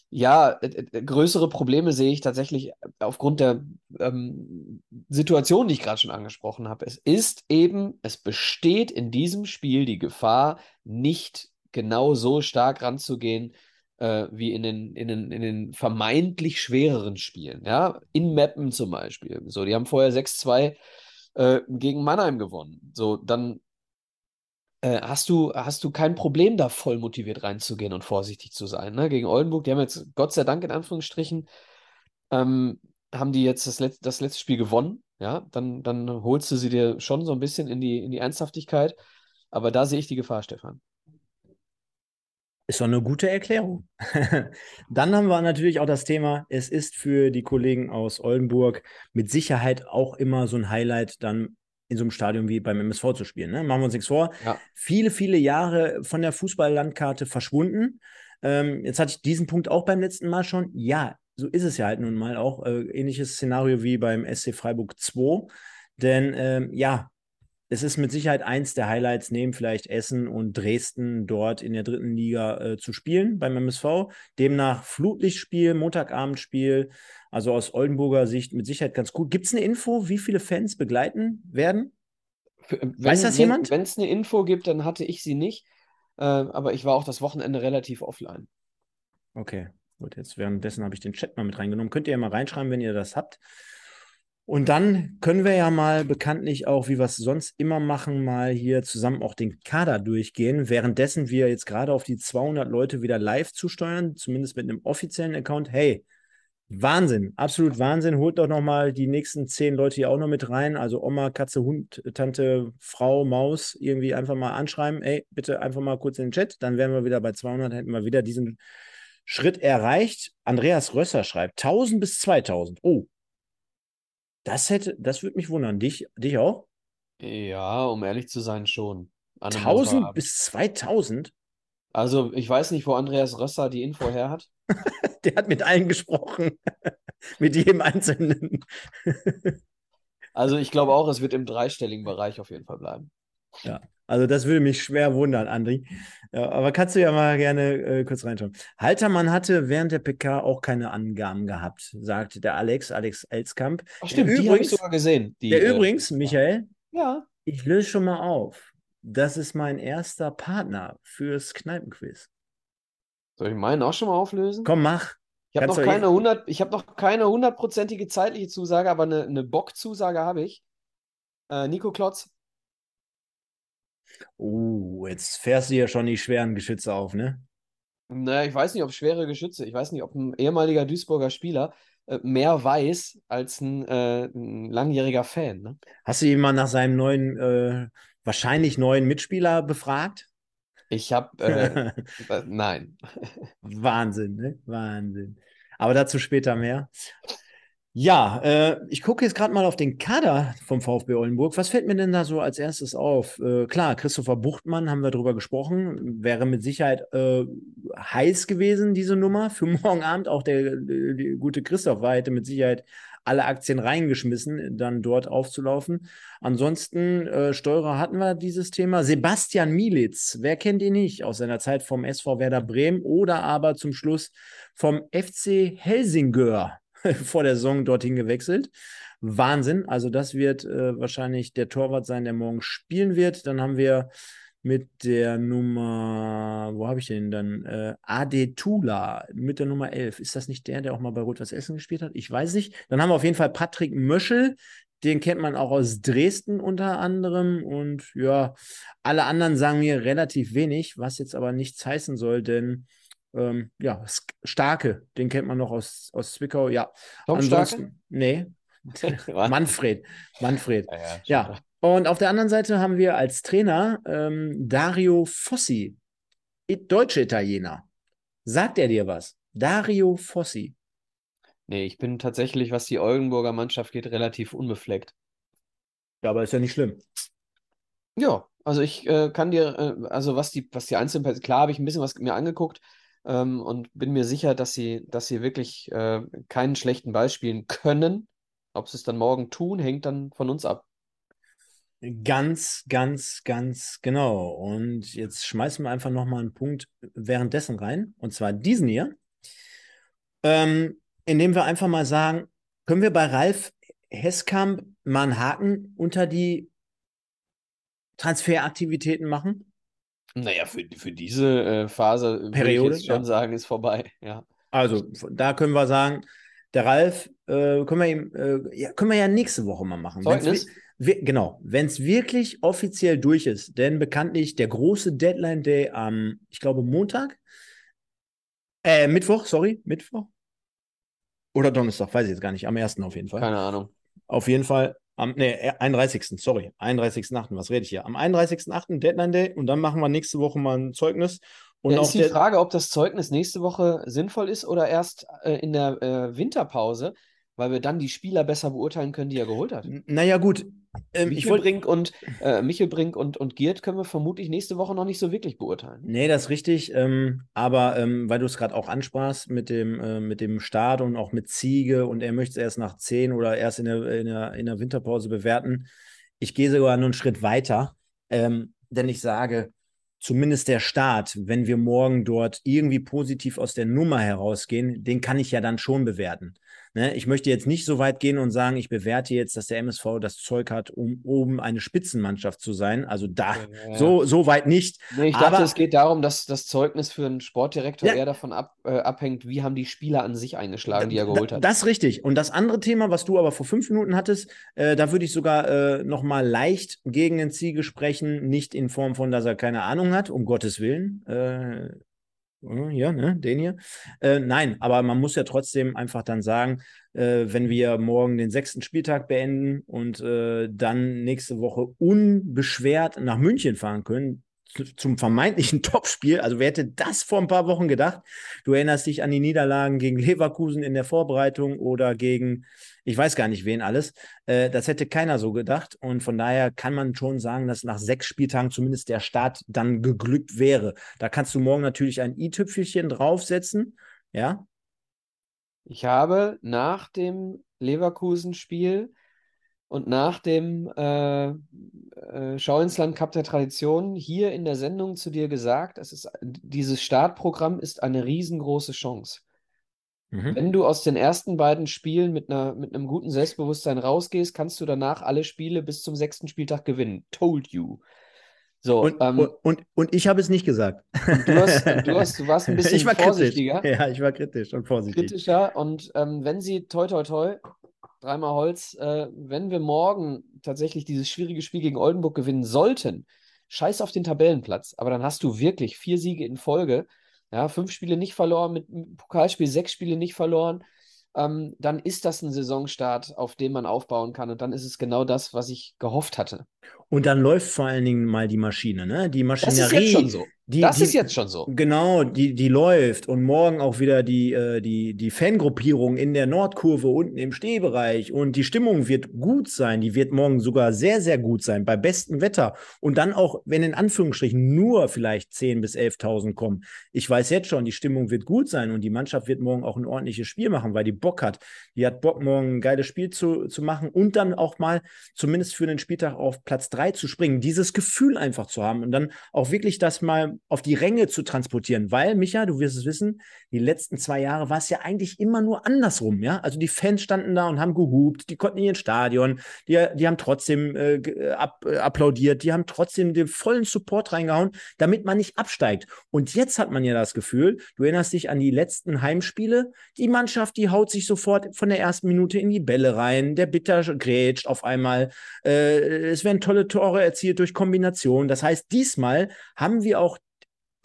ja, äh, äh, größere Probleme sehe ich tatsächlich aufgrund der ähm, Situation, die ich gerade schon angesprochen habe. Es ist eben, es besteht in diesem Spiel die Gefahr, nicht genau so stark ranzugehen, äh, wie in den, in, den, in den vermeintlich schwereren Spielen. Ja, in Mappen zum Beispiel. So, die haben vorher 6-2 äh, gegen Mannheim gewonnen. So, dann äh, hast du, hast du kein Problem, da voll motiviert reinzugehen und vorsichtig zu sein. Ne? Gegen Oldenburg, die haben jetzt Gott sei Dank in Anführungsstrichen, ähm, haben die jetzt das, Let das letzte Spiel gewonnen. Ja, dann, dann holst du sie dir schon so ein bisschen in die, in die Ernsthaftigkeit. Aber da sehe ich die Gefahr, Stefan. Ist doch eine gute Erklärung. Dann haben wir natürlich auch das Thema, es ist für die Kollegen aus Oldenburg mit Sicherheit auch immer so ein Highlight, dann in so einem Stadion wie beim MSV zu spielen. Ne? Machen wir uns nichts vor. Ja. Viele, viele Jahre von der Fußballlandkarte verschwunden. Ähm, jetzt hatte ich diesen Punkt auch beim letzten Mal schon. Ja, so ist es ja halt nun mal auch. Äh, ähnliches Szenario wie beim SC Freiburg 2. Denn ähm, ja, es ist mit Sicherheit eins der Highlights, neben vielleicht Essen und Dresden dort in der dritten Liga äh, zu spielen beim MSV. Demnach Flutlichtspiel, Montagabendspiel, also aus Oldenburger Sicht mit Sicherheit ganz gut. Gibt es eine Info, wie viele Fans begleiten werden? Äh, wenn, Weiß das jemand? Wenn es eine Info gibt, dann hatte ich sie nicht. Äh, aber ich war auch das Wochenende relativ offline. Okay, gut. Jetzt währenddessen habe ich den Chat mal mit reingenommen. Könnt ihr ja mal reinschreiben, wenn ihr das habt. Und dann können wir ja mal bekanntlich auch, wie wir es sonst immer machen, mal hier zusammen auch den Kader durchgehen, währenddessen wir jetzt gerade auf die 200 Leute wieder live zusteuern, zumindest mit einem offiziellen Account. Hey, Wahnsinn, absolut Wahnsinn. Holt doch nochmal die nächsten zehn Leute hier auch noch mit rein. Also Oma, Katze, Hund, Tante, Frau, Maus, irgendwie einfach mal anschreiben. Ey, bitte einfach mal kurz in den Chat. Dann wären wir wieder bei 200, hätten wir wieder diesen Schritt erreicht. Andreas Rösser schreibt 1000 bis 2000. Oh, das hätte, das würde mich wundern. Dich, dich auch? Ja, um ehrlich zu sein, schon. 1000 bis 2000? Also, ich weiß nicht, wo Andreas Rösser die Info her hat. Der hat mit allen gesprochen. mit jedem Einzelnen. also, ich glaube auch, es wird im dreistelligen Bereich auf jeden Fall bleiben. Ja, also das würde mich schwer wundern, Andri. Ja, aber kannst du ja mal gerne äh, kurz reinschauen. Haltermann hatte während der PK auch keine Angaben gehabt, sagte der Alex, Alex Elskamp. Ach stimmt, der die habe ich sogar gesehen. Die, der äh, übrigens, Michael, ja. ich löse schon mal auf. Das ist mein erster Partner fürs Kneipenquiz. Soll ich meinen auch schon mal auflösen? Komm, mach. Ich habe noch, keine 100, hab noch keine hundertprozentige zeitliche Zusage, aber eine, eine Bock-Zusage habe ich. Äh, Nico Klotz. Oh, jetzt fährst du ja schon die schweren Geschütze auf, ne? Naja, ich weiß nicht, ob schwere Geschütze, ich weiß nicht, ob ein ehemaliger Duisburger Spieler äh, mehr weiß als ein, äh, ein, langjähriger Fan. Ne? Hast du ihn mal nach seinem neuen, äh, wahrscheinlich neuen Mitspieler befragt? Ich habe, äh, äh, nein. Wahnsinn, ne? Wahnsinn. Aber dazu später mehr. Ja, äh, ich gucke jetzt gerade mal auf den Kader vom VfB Oldenburg. Was fällt mir denn da so als erstes auf? Äh, klar, Christopher Buchtmann haben wir drüber gesprochen. Wäre mit Sicherheit äh, heiß gewesen, diese Nummer für morgen Abend. Auch der, der gute Christopher hätte mit Sicherheit alle Aktien reingeschmissen, dann dort aufzulaufen. Ansonsten, äh, Steurer hatten wir dieses Thema. Sebastian Mielitz, wer kennt ihn nicht aus seiner Zeit vom SV Werder Bremen oder aber zum Schluss vom FC Helsingör vor der Saison dorthin gewechselt. Wahnsinn. Also das wird äh, wahrscheinlich der Torwart sein, der morgen spielen wird. Dann haben wir mit der Nummer, wo habe ich den dann? Äh, Ade Tula mit der Nummer 11. Ist das nicht der, der auch mal bei Rot-Weiß Essen gespielt hat? Ich weiß nicht. Dann haben wir auf jeden Fall Patrick Möschel. Den kennt man auch aus Dresden unter anderem. Und ja, alle anderen sagen mir relativ wenig, was jetzt aber nichts heißen soll, denn ähm, ja, Starke, den kennt man noch aus, aus Zwickau. Ja, Tom Ansonsten, Starke? Nee, Manfred. Manfred. Ja, ja, ja, und auf der anderen Seite haben wir als Trainer ähm, Dario Fossi, deutsche Italiener. Sagt er dir was? Dario Fossi. Nee, ich bin tatsächlich, was die Oldenburger Mannschaft geht, relativ unbefleckt. Ja, aber ist ja nicht schlimm. Ja, also ich äh, kann dir, äh, also was die, was die einzelnen, klar habe ich ein bisschen was mir angeguckt ähm, und bin mir sicher, dass sie, dass sie wirklich äh, keinen schlechten Ball spielen können. Ob sie es dann morgen tun, hängt dann von uns ab. Ganz, ganz, ganz genau. Und jetzt schmeißen wir einfach nochmal einen Punkt währenddessen rein, und zwar diesen hier, ähm, indem wir einfach mal sagen, können wir bei Ralf Heskamp mal einen Haken unter die Transferaktivitäten machen? Naja, für, für diese äh, Phase Periode, würde ich schon ja. sagen, ist vorbei. Ja. Also, da können wir sagen, der Ralf, äh, können, wir ihm, äh, ja, können wir ja nächste Woche mal machen. Zeugnis? Wir, genau, wenn es wirklich offiziell durch ist, denn bekanntlich der große Deadline Day am, ich glaube, Montag, äh, Mittwoch, sorry, Mittwoch oder Donnerstag, weiß ich jetzt gar nicht, am 1. auf jeden Fall. Keine Ahnung. Auf jeden Fall am nee, 31. Äh, sorry, 31.8. Was rede ich hier? Am 31.8. Deadline Day und dann machen wir nächste Woche mal ein Zeugnis. Und ja, ist die Frage, ob das Zeugnis nächste Woche sinnvoll ist oder erst äh, in der äh, Winterpause, weil wir dann die Spieler besser beurteilen können, die er geholt hat. Naja, gut. Ähm, Michel Brink und äh, Michel Brink und, und Giert können wir vermutlich nächste Woche noch nicht so wirklich beurteilen. Nee, das ist richtig. Ähm, aber ähm, weil du es gerade auch ansprachst mit dem, äh, mit dem Start und auch mit Ziege und er möchte es erst nach 10 oder erst in der, in der, in der Winterpause bewerten. Ich gehe sogar nur einen Schritt weiter, ähm, denn ich sage, zumindest der Start, wenn wir morgen dort irgendwie positiv aus der Nummer herausgehen, den kann ich ja dann schon bewerten. Ne? Ich möchte jetzt nicht so weit gehen und sagen, ich bewerte jetzt, dass der MSV das Zeug hat, um oben eine Spitzenmannschaft zu sein. Also da, ja. so, so weit nicht. Nee, ich Aber, dachte, es geht darum, dass das Zeugnis für einen Sportdirektor ja, eher davon ab, äh, abhängt, wie haben die Spieler an sich eingeschlagen, die er geholt hat. Das ist richtig. Und das andere Thema, was du aber vor fünf Minuten hattest, äh, da würde ich sogar äh, nochmal leicht gegen den Ziege sprechen, nicht in Form von, dass er keine Ahnung hat, um Gottes Willen. Äh, ja, ne, den hier. Äh, nein, aber man muss ja trotzdem einfach dann sagen, äh, wenn wir morgen den sechsten Spieltag beenden und äh, dann nächste Woche unbeschwert nach München fahren können, zum vermeintlichen Topspiel. Also wer hätte das vor ein paar Wochen gedacht? Du erinnerst dich an die Niederlagen gegen Leverkusen in der Vorbereitung oder gegen, ich weiß gar nicht wen alles. Äh, das hätte keiner so gedacht. Und von daher kann man schon sagen, dass nach sechs Spieltagen zumindest der Start dann geglückt wäre. Da kannst du morgen natürlich ein i-Tüpfelchen draufsetzen. Ja. Ich habe nach dem Leverkusen-Spiel und nach dem äh, äh, Schau ins Land Cup der Tradition hier in der Sendung zu dir gesagt, es ist, dieses Startprogramm ist eine riesengroße Chance. Mhm. Wenn du aus den ersten beiden Spielen mit, einer, mit einem guten Selbstbewusstsein rausgehst, kannst du danach alle Spiele bis zum sechsten Spieltag gewinnen. Told you. So, und, ähm, und, und, und, ich habe es nicht gesagt. Du, hast, du, hast, du warst ein bisschen ich war vorsichtiger. Kritisch. Ja, ich war kritisch und vorsichtig. Kritischer. Und ähm, wenn sie toi toi toi dreimal Holz, äh, wenn wir morgen tatsächlich dieses schwierige Spiel gegen Oldenburg gewinnen sollten, scheiß auf den Tabellenplatz, aber dann hast du wirklich vier Siege in Folge, ja, fünf Spiele nicht verloren, mit Pokalspiel sechs Spiele nicht verloren, ähm, dann ist das ein Saisonstart, auf dem man aufbauen kann und dann ist es genau das, was ich gehofft hatte. Und dann läuft vor allen Dingen mal die Maschine, ne? Die Maschinerie. Das ist jetzt schon so. Die, das die, ist jetzt schon so. Genau, die, die läuft und morgen auch wieder die, äh, die, die Fangruppierung in der Nordkurve unten im Stehbereich und die Stimmung wird gut sein. Die wird morgen sogar sehr, sehr gut sein, bei bestem Wetter. Und dann auch, wenn in Anführungsstrichen nur vielleicht 10.000 bis 11.000 kommen. Ich weiß jetzt schon, die Stimmung wird gut sein und die Mannschaft wird morgen auch ein ordentliches Spiel machen, weil die Bock hat. Die hat Bock, morgen ein geiles Spiel zu, zu machen und dann auch mal zumindest für den Spieltag auf Platz 3 zu springen. Dieses Gefühl einfach zu haben und dann auch wirklich das mal auf die Ränge zu transportieren. Weil, Micha, du wirst es wissen, die letzten zwei Jahre war es ja eigentlich immer nur andersrum, ja. Also die Fans standen da und haben gehupt, die konnten in ihr Stadion, die, die haben trotzdem äh, ab, äh, applaudiert, die haben trotzdem den vollen Support reingehauen, damit man nicht absteigt. Und jetzt hat man ja das Gefühl, du erinnerst dich an die letzten Heimspiele, die Mannschaft, die haut sich sofort von der ersten Minute in die Bälle rein, der Bitter grätscht auf einmal, äh, es werden tolle Tore erzielt durch Kombination. Das heißt, diesmal haben wir auch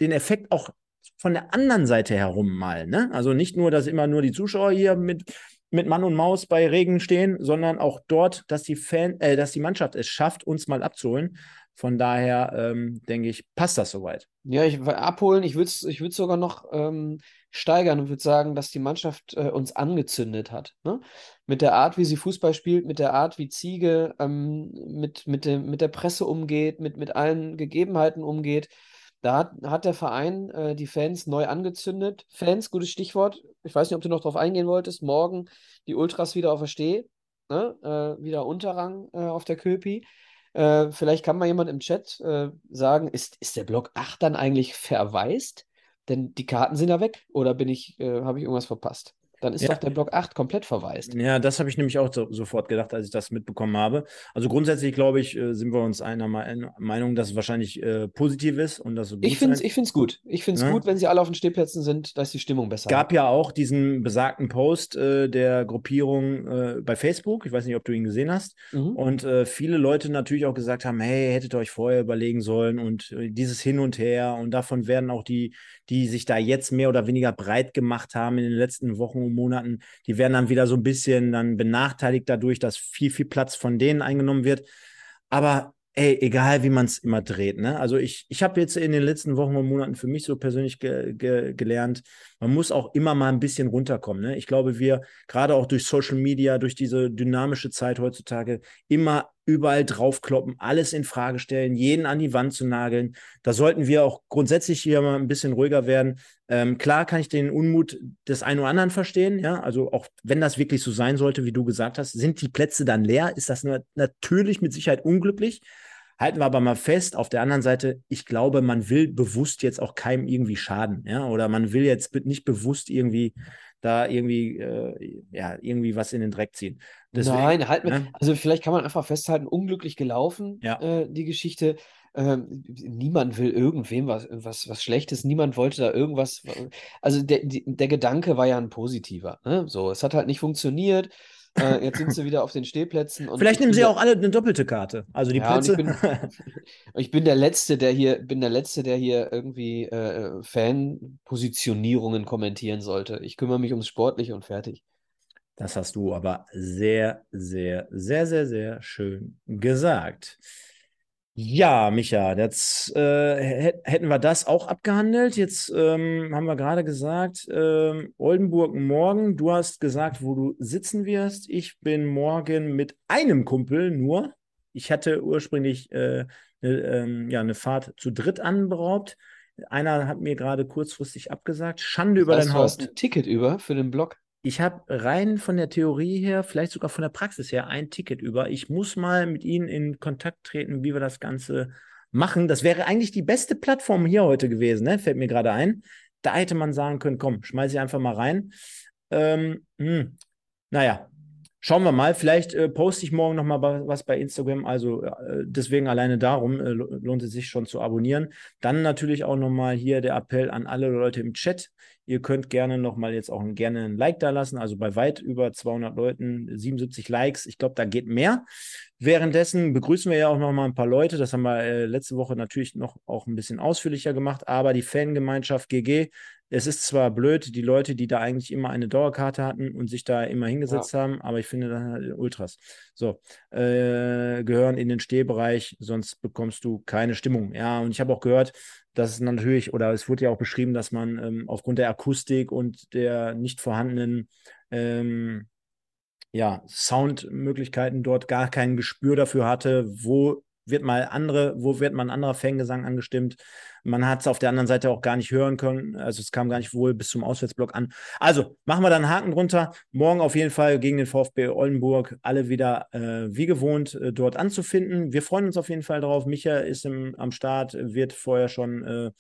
den Effekt auch von der anderen Seite herum mal. Ne? Also nicht nur, dass immer nur die Zuschauer hier mit, mit Mann und Maus bei Regen stehen, sondern auch dort, dass die, Fan, äh, dass die Mannschaft es schafft, uns mal abzuholen. Von daher ähm, denke ich, passt das soweit. Ja, ich abholen, ich würde es ich sogar noch ähm, steigern und würde sagen, dass die Mannschaft äh, uns angezündet hat. Ne? Mit der Art, wie sie Fußball spielt, mit der Art, wie Ziege ähm, mit, mit, dem, mit der Presse umgeht, mit, mit allen Gegebenheiten umgeht. Da hat, hat der Verein äh, die Fans neu angezündet. Fans, gutes Stichwort. Ich weiß nicht, ob du noch darauf eingehen wolltest. Morgen die Ultras wieder auf der Steh. Ne? Äh, wieder Unterrang äh, auf der Köpi. Äh, vielleicht kann mal jemand im Chat äh, sagen, ist, ist der Block 8 dann eigentlich verwaist? Denn die Karten sind ja weg. Oder bin äh, habe ich irgendwas verpasst? Dann ist ja. doch der Block 8 komplett verwaist. Ja, das habe ich nämlich auch so, sofort gedacht, als ich das mitbekommen habe. Also grundsätzlich, glaube ich, äh, sind wir uns einer Meinung, dass es wahrscheinlich äh, positiv ist und dass Ich finde es gut. Ich finde es ja. gut, wenn sie alle auf den Stehplätzen sind, dass die Stimmung besser Es gab ja auch diesen besagten Post äh, der Gruppierung äh, bei Facebook. Ich weiß nicht, ob du ihn gesehen hast. Mhm. Und äh, viele Leute natürlich auch gesagt haben, hey, hättet ihr euch vorher überlegen sollen und äh, dieses Hin und Her. Und davon werden auch die, die sich da jetzt mehr oder weniger breit gemacht haben in den letzten Wochen Monaten, die werden dann wieder so ein bisschen dann benachteiligt dadurch, dass viel, viel Platz von denen eingenommen wird. Aber ey, egal wie man es immer dreht, ne? Also ich, ich habe jetzt in den letzten Wochen und Monaten für mich so persönlich ge ge gelernt, man muss auch immer mal ein bisschen runterkommen. Ne? Ich glaube, wir, gerade auch durch Social Media, durch diese dynamische Zeit heutzutage, immer überall draufkloppen, alles in Frage stellen, jeden an die Wand zu nageln. Da sollten wir auch grundsätzlich hier mal ein bisschen ruhiger werden. Ähm, klar kann ich den Unmut des einen oder anderen verstehen, ja. Also auch wenn das wirklich so sein sollte, wie du gesagt hast, sind die Plätze dann leer, ist das natürlich mit Sicherheit unglücklich. Halten wir aber mal fest, auf der anderen Seite, ich glaube, man will bewusst jetzt auch keinem irgendwie schaden, ja, oder man will jetzt nicht bewusst irgendwie da irgendwie, äh, ja, irgendwie was in den Dreck ziehen. Deswegen, Nein, halt, ne? also vielleicht kann man einfach festhalten, unglücklich gelaufen, ja. äh, die Geschichte. Ähm, niemand will irgendwem was, was, was Schlechtes, niemand wollte da irgendwas. Also der, der Gedanke war ja ein positiver. Ne? So, es hat halt nicht funktioniert. Äh, jetzt sind sie wieder auf den Stehplätzen. Vielleicht nehmen sie auch alle eine doppelte Karte. Also die ja, Plätze. Ich bin, ich bin, der Letzte, der hier, bin der Letzte, der hier irgendwie äh, Fanpositionierungen kommentieren sollte. Ich kümmere mich ums Sportliche und fertig. Das hast du aber sehr, sehr, sehr, sehr, sehr schön gesagt. Ja, Micha, jetzt äh, hätten wir das auch abgehandelt. Jetzt ähm, haben wir gerade gesagt, ähm, Oldenburg morgen. Du hast gesagt, wo du sitzen wirst. Ich bin morgen mit einem Kumpel nur. Ich hatte ursprünglich äh, ne, ähm, ja, eine Fahrt zu dritt anberaubt. Einer hat mir gerade kurzfristig abgesagt. Schande über dein Haus. Du hast ein Ticket über für den Blog ich habe rein von der Theorie her, vielleicht sogar von der Praxis her, ein Ticket über. Ich muss mal mit Ihnen in Kontakt treten, wie wir das Ganze machen. Das wäre eigentlich die beste Plattform hier heute gewesen, ne? fällt mir gerade ein. Da hätte man sagen können, komm, schmeiß ich einfach mal rein. Ähm, hm. Naja, Schauen wir mal, vielleicht äh, poste ich morgen noch mal was bei Instagram. Also äh, deswegen alleine darum äh, lohnt es sich schon zu abonnieren. Dann natürlich auch noch mal hier der Appell an alle Leute im Chat. Ihr könnt gerne noch mal jetzt auch gerne ein Like da lassen. Also bei weit über 200 Leuten 77 Likes. Ich glaube, da geht mehr. Währenddessen begrüßen wir ja auch noch mal ein paar Leute. Das haben wir äh, letzte Woche natürlich noch auch ein bisschen ausführlicher gemacht. Aber die Fangemeinschaft GG es ist zwar blöd, die Leute, die da eigentlich immer eine Dauerkarte hatten und sich da immer hingesetzt ja. haben, aber ich finde dann halt Ultras. So, äh, gehören in den Stehbereich, sonst bekommst du keine Stimmung. Ja, und ich habe auch gehört, das ist natürlich, oder es wurde ja auch beschrieben, dass man ähm, aufgrund der Akustik und der nicht vorhandenen ähm, ja, Soundmöglichkeiten dort gar kein Gespür dafür hatte, wo wird mal andere, wo wird man anderer Fangesang angestimmt. Man hat es auf der anderen Seite auch gar nicht hören können. Also es kam gar nicht wohl bis zum Auswärtsblock an. Also machen wir dann einen Haken drunter. Morgen auf jeden Fall gegen den VfB Oldenburg alle wieder äh, wie gewohnt äh, dort anzufinden. Wir freuen uns auf jeden Fall drauf. Micha ist im, am Start, wird vorher schon äh,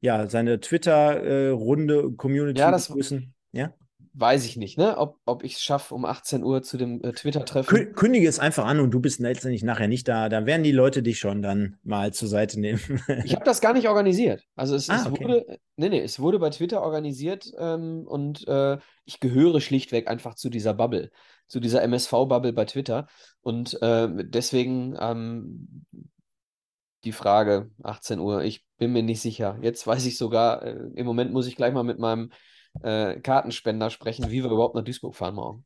ja, seine Twitter-Runde, äh, Community ja, das, begrüßen. Ja? Weiß ich nicht, ne? ob, ob ich es schaffe, um 18 Uhr zu dem äh, Twitter-Treffen. Kündige es einfach an und du bist letztendlich nachher nicht da. Dann werden die Leute dich schon dann mal zur Seite nehmen. ich habe das gar nicht organisiert. Also es, ah, es okay. wurde, nee, nee, es wurde bei Twitter organisiert ähm, und äh, ich gehöre schlichtweg einfach zu dieser Bubble, zu dieser MSV-Bubble bei Twitter. Und äh, deswegen ähm, die Frage, 18 Uhr, ich bin mir nicht sicher. Jetzt weiß ich sogar, äh, im Moment muss ich gleich mal mit meinem äh, Kartenspender sprechen, wie wir überhaupt nach Duisburg fahren morgen.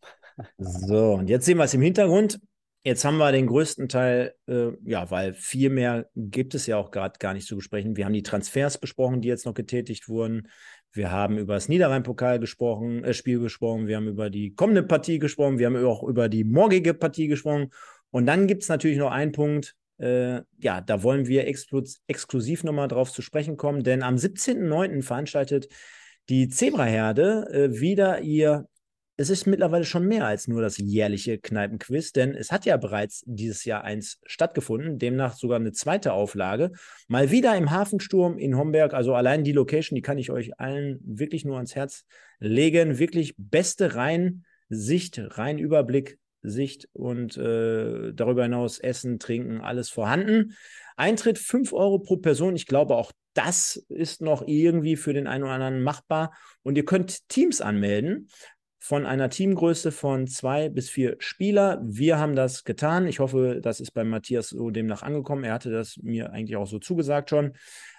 So, und jetzt sehen wir es im Hintergrund. Jetzt haben wir den größten Teil, äh, ja, weil viel mehr gibt es ja auch gerade gar nicht zu besprechen. Wir haben die Transfers besprochen, die jetzt noch getätigt wurden. Wir haben über das Niederrhein-Pokal gesprochen, äh, Spiel gesprochen. Wir haben über die kommende Partie gesprochen. Wir haben auch über die morgige Partie gesprochen. Und dann gibt es natürlich noch einen Punkt, äh, ja, da wollen wir exklusiv nochmal drauf zu sprechen kommen, denn am 17.09. veranstaltet die Zebraherde äh, wieder ihr, es ist mittlerweile schon mehr als nur das jährliche Kneipenquiz, denn es hat ja bereits dieses Jahr eins stattgefunden, demnach sogar eine zweite Auflage. Mal wieder im Hafensturm in Homberg, also allein die Location, die kann ich euch allen wirklich nur ans Herz legen. Wirklich beste Rheinsicht, Rheinüberblick, Sicht und äh, darüber hinaus Essen, Trinken, alles vorhanden. Eintritt 5 Euro pro Person. Ich glaube, auch das ist noch irgendwie für den einen oder anderen machbar. Und ihr könnt Teams anmelden von einer Teamgröße von zwei bis vier Spieler. Wir haben das getan. Ich hoffe, das ist bei Matthias so demnach angekommen. Er hatte das mir eigentlich auch so zugesagt schon.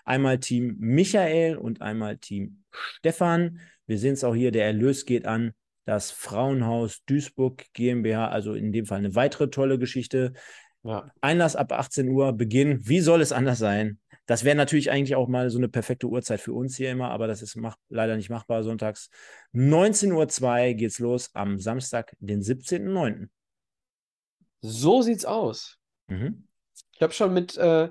Einmal Team Michael und einmal Team Stefan. Wir sehen es auch hier, der Erlös geht an das Frauenhaus Duisburg GmbH, also in dem Fall eine weitere tolle Geschichte. Ja. Einlass ab 18 Uhr, Beginn. Wie soll es anders sein? Das wäre natürlich eigentlich auch mal so eine perfekte Uhrzeit für uns hier immer, aber das ist mach, leider nicht machbar sonntags. 19.02 Uhr geht's los am Samstag, den 17.09. So sieht's aus. Mhm. Ich habe schon mit, äh,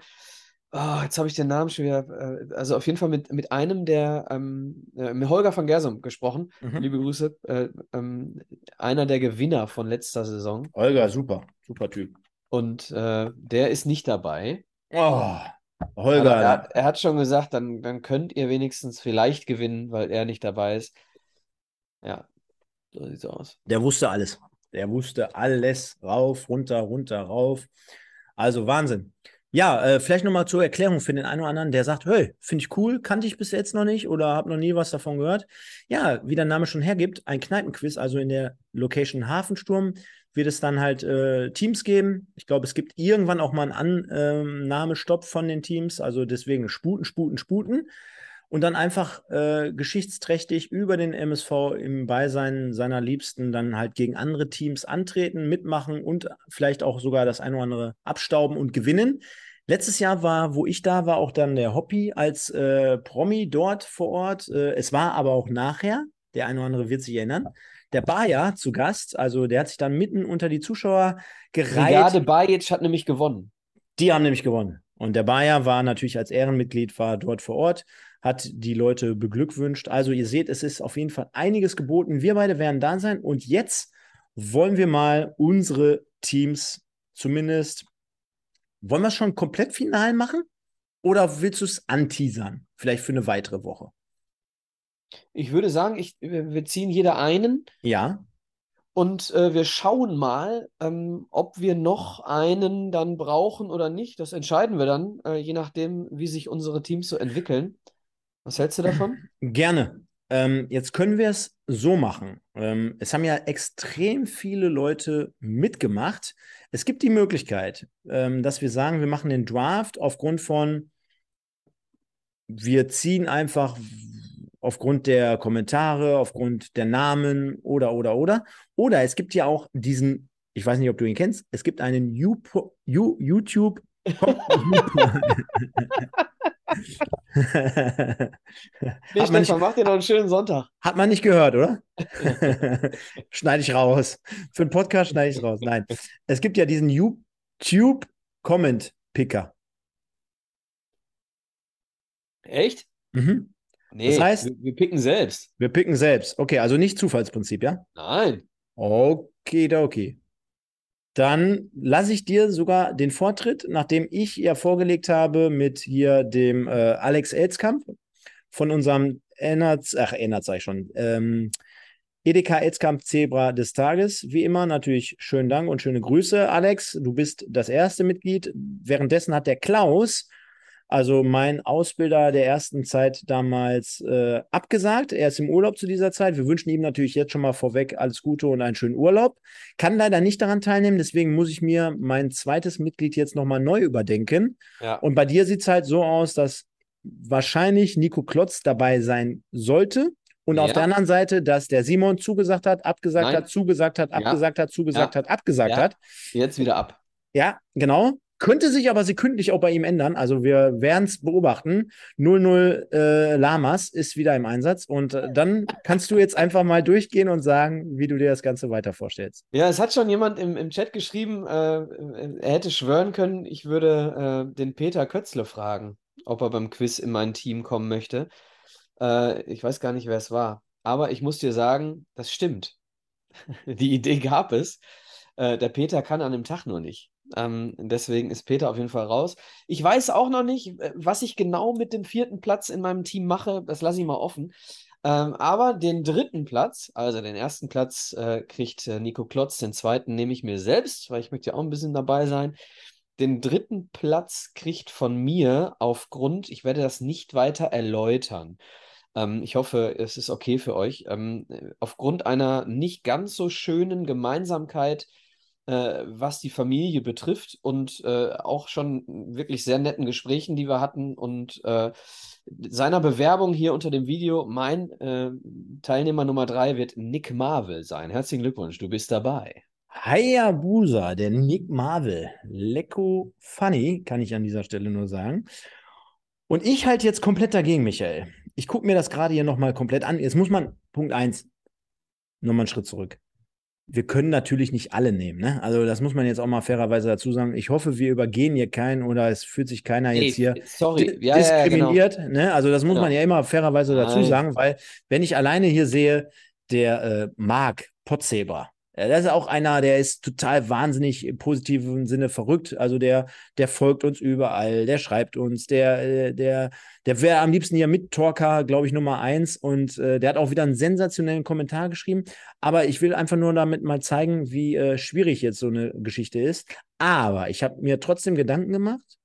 oh, jetzt habe ich den Namen schon wieder, äh, also auf jeden Fall mit, mit einem der, ähm, äh, mit Holger van Gersum gesprochen. Mhm. Liebe Grüße. Äh, ähm, einer der Gewinner von letzter Saison. Holger, super, super Typ. Und äh, der ist nicht dabei. Oh. Holger. Er hat, er, hat schon gesagt, dann, dann könnt ihr wenigstens vielleicht gewinnen, weil er nicht dabei ist. Ja, so sieht's aus. Der wusste alles. Der wusste alles. Rauf, runter, runter, rauf. Also Wahnsinn. Ja, äh, vielleicht nochmal zur Erklärung für den einen oder anderen, der sagt, hey, finde ich cool, kannte ich bis jetzt noch nicht oder habe noch nie was davon gehört. Ja, wie der Name schon hergibt, ein Kneipenquiz, also in der Location Hafensturm wird es dann halt äh, Teams geben. Ich glaube, es gibt irgendwann auch mal einen Annahmestopp von den Teams, also deswegen Sputen, Sputen, Sputen. Und dann einfach äh, geschichtsträchtig über den MSV im Beisein seiner Liebsten dann halt gegen andere Teams antreten, mitmachen und vielleicht auch sogar das eine oder andere abstauben und gewinnen. Letztes Jahr war, wo ich da war, auch dann der Hoppy als äh, Promi dort vor Ort. Äh, es war aber auch nachher, der eine oder andere wird sich erinnern, der Bayer zu Gast. Also der hat sich dann mitten unter die Zuschauer gereiht. Brigade Bajic hat nämlich gewonnen. Die haben nämlich gewonnen. Und der Bayer war natürlich als Ehrenmitglied war dort vor Ort, hat die Leute beglückwünscht. Also ihr seht, es ist auf jeden Fall einiges geboten. Wir beide werden da sein. Und jetzt wollen wir mal unsere Teams zumindest, wollen wir es schon komplett final machen? Oder willst du es anteasern? Vielleicht für eine weitere Woche? Ich würde sagen, ich, wir ziehen jeder einen. Ja. Und äh, wir schauen mal, ähm, ob wir noch einen dann brauchen oder nicht. Das entscheiden wir dann, äh, je nachdem, wie sich unsere Teams so entwickeln. Was hältst du davon? Gerne. Ähm, jetzt können wir es so machen. Ähm, es haben ja extrem viele Leute mitgemacht. Es gibt die Möglichkeit, ähm, dass wir sagen, wir machen den Draft aufgrund von, wir ziehen einfach aufgrund der Kommentare, aufgrund der Namen oder, oder, oder. Oder es gibt ja auch diesen, ich weiß nicht, ob du ihn kennst, es gibt einen YouTube. nee, Stefan, nicht, mach dir noch einen schönen Sonntag. Hat man nicht gehört, oder? schneide ich raus. Für einen Podcast schneide ich raus. Nein. Es gibt ja diesen YouTube Comment Picker. Echt? Mhm. Nee, das heißt, wir, wir, picken selbst. Wir picken selbst. Okay, also nicht Zufallsprinzip, ja? Nein. Okay, okay. Dann lasse ich dir sogar den Vortritt, nachdem ich ja vorgelegt habe mit hier dem äh, Alex Elzkamp von unserem Ennert, ach, Ennert sag ich schon, ähm, Edeka Elzkamp Zebra des Tages. Wie immer natürlich schönen Dank und schöne Grüße, Alex. Du bist das erste Mitglied. Währenddessen hat der Klaus also mein Ausbilder der ersten Zeit damals äh, abgesagt. Er ist im Urlaub zu dieser Zeit. Wir wünschen ihm natürlich jetzt schon mal vorweg alles Gute und einen schönen Urlaub. Kann leider nicht daran teilnehmen, deswegen muss ich mir mein zweites Mitglied jetzt nochmal neu überdenken. Ja. Und bei dir sieht es halt so aus, dass wahrscheinlich Nico Klotz dabei sein sollte. Und ja. auf der anderen Seite, dass der Simon zugesagt hat, abgesagt Nein. hat, zugesagt hat, abgesagt ja. hat, zugesagt hat, abgesagt hat. Jetzt wieder ab. Ja, genau. Könnte sich aber sekündlich auch bei ihm ändern. Also wir werden es beobachten. 00 äh, Lamas ist wieder im Einsatz. Und äh, dann kannst du jetzt einfach mal durchgehen und sagen, wie du dir das Ganze weiter vorstellst. Ja, es hat schon jemand im, im Chat geschrieben, äh, er hätte schwören können, ich würde äh, den Peter Kötzle fragen, ob er beim Quiz in mein Team kommen möchte. Äh, ich weiß gar nicht, wer es war. Aber ich muss dir sagen, das stimmt. Die Idee gab es. Äh, der Peter kann an dem Tag nur nicht. Ähm, deswegen ist Peter auf jeden Fall raus. Ich weiß auch noch nicht, äh, was ich genau mit dem vierten Platz in meinem Team mache. Das lasse ich mal offen. Ähm, aber den dritten Platz, also den ersten Platz, äh, kriegt äh, Nico Klotz. Den zweiten nehme ich mir selbst, weil ich möchte ja auch ein bisschen dabei sein. Den dritten Platz kriegt von mir aufgrund, ich werde das nicht weiter erläutern. Ähm, ich hoffe, es ist okay für euch. Ähm, aufgrund einer nicht ganz so schönen Gemeinsamkeit äh, was die Familie betrifft und äh, auch schon wirklich sehr netten Gesprächen, die wir hatten und äh, seiner Bewerbung hier unter dem Video. Mein äh, Teilnehmer Nummer drei wird Nick Marvel sein. Herzlichen Glückwunsch, du bist dabei. Hayabusa, der Nick Marvel. Lecko funny, kann ich an dieser Stelle nur sagen. Und ich halte jetzt komplett dagegen, Michael. Ich gucke mir das gerade hier nochmal komplett an. Jetzt muss man, Punkt 1, nochmal einen Schritt zurück wir können natürlich nicht alle nehmen. Ne? Also das muss man jetzt auch mal fairerweise dazu sagen. Ich hoffe, wir übergehen hier keinen oder es fühlt sich keiner jetzt hier sorry. Ja, diskriminiert. Ja, genau. ne? Also das muss genau. man ja immer fairerweise dazu Nein. sagen, weil wenn ich alleine hier sehe, der äh, Marc Potzeber, das ist auch einer, der ist total wahnsinnig im positiven Sinne verrückt. Also der, der folgt uns überall, der schreibt uns, der, äh, der, der wäre am liebsten hier mit Talker, glaube ich, Nummer eins. Und äh, der hat auch wieder einen sensationellen Kommentar geschrieben. Aber ich will einfach nur damit mal zeigen, wie äh, schwierig jetzt so eine Geschichte ist. Aber ich habe mir trotzdem Gedanken gemacht,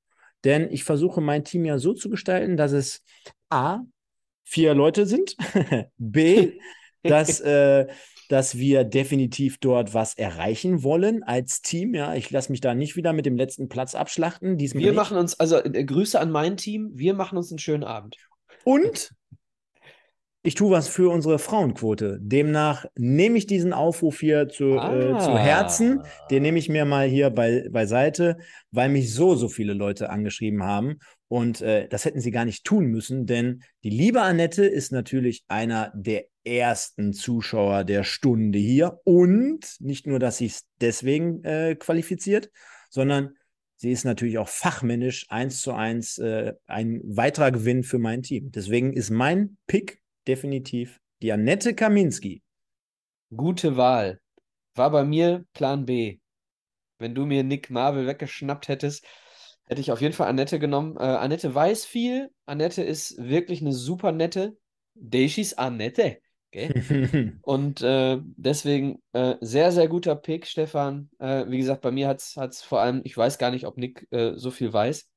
denn ich versuche mein Team ja so zu gestalten, dass es A, vier Leute sind, B, dass äh, dass wir definitiv dort was erreichen wollen als Team. Ja, ich lasse mich da nicht wieder mit dem letzten Platz abschlachten. Diesmal wir nicht. machen uns, also äh, Grüße an mein Team, wir machen uns einen schönen Abend. Und ich tue was für unsere Frauenquote. Demnach nehme ich diesen Aufruf hier zu, ah. äh, zu Herzen. Den nehme ich mir mal hier bei, beiseite, weil mich so, so viele Leute angeschrieben haben. Und äh, das hätten sie gar nicht tun müssen, denn die liebe Annette ist natürlich einer der ersten Zuschauer der Stunde hier. Und nicht nur, dass sie es deswegen äh, qualifiziert, sondern sie ist natürlich auch fachmännisch eins zu eins äh, ein weiterer Gewinn für mein Team. Deswegen ist mein Pick definitiv die Annette Kaminski. Gute Wahl. War bei mir Plan B. Wenn du mir Nick Marvel weggeschnappt hättest, hätte ich auf jeden Fall Annette genommen. Äh, Annette weiß viel. Annette ist wirklich eine super nette. Deschis Annette. Okay? Und äh, deswegen äh, sehr, sehr guter Pick, Stefan. Äh, wie gesagt, bei mir hat es vor allem, ich weiß gar nicht, ob Nick äh, so viel weiß.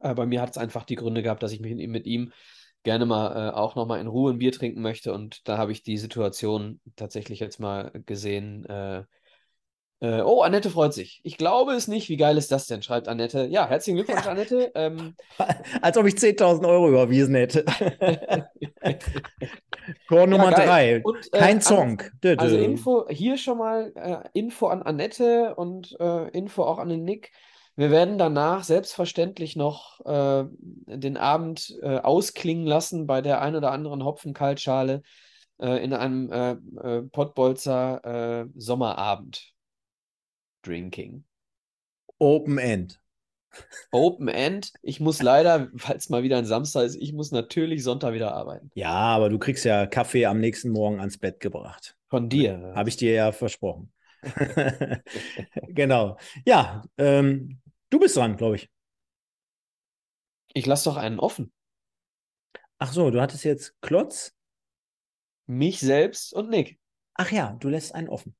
Aber bei mir hat es einfach die Gründe gehabt, dass ich mich mit ihm gerne mal äh, auch nochmal in Ruhe ein Bier trinken möchte. Und da habe ich die Situation tatsächlich jetzt mal gesehen, äh, äh, oh, Annette freut sich. Ich glaube es nicht. Wie geil ist das denn? Schreibt Annette. Ja, herzlichen Glückwunsch, ja. Annette. Ähm, Als ob ich 10.000 Euro überwiesen hätte. Tor Nummer 3. äh, Kein Song. An, also Info, hier schon mal äh, Info an Annette und äh, Info auch an den Nick. Wir werden danach selbstverständlich noch äh, den Abend äh, ausklingen lassen bei der ein oder anderen Hopfenkaltschale äh, in einem äh, äh, Pottbolzer Sommerabend. Drinking. Open End. Open End. Ich muss leider, weil es mal wieder ein Samstag ist, ich muss natürlich Sonntag wieder arbeiten. Ja, aber du kriegst ja Kaffee am nächsten Morgen ans Bett gebracht. Von dir. Habe ich dir ja versprochen. genau. Ja, ähm, du bist dran, glaube ich. Ich lasse doch einen offen. Ach so, du hattest jetzt Klotz? Mich selbst und Nick. Ach ja, du lässt einen offen.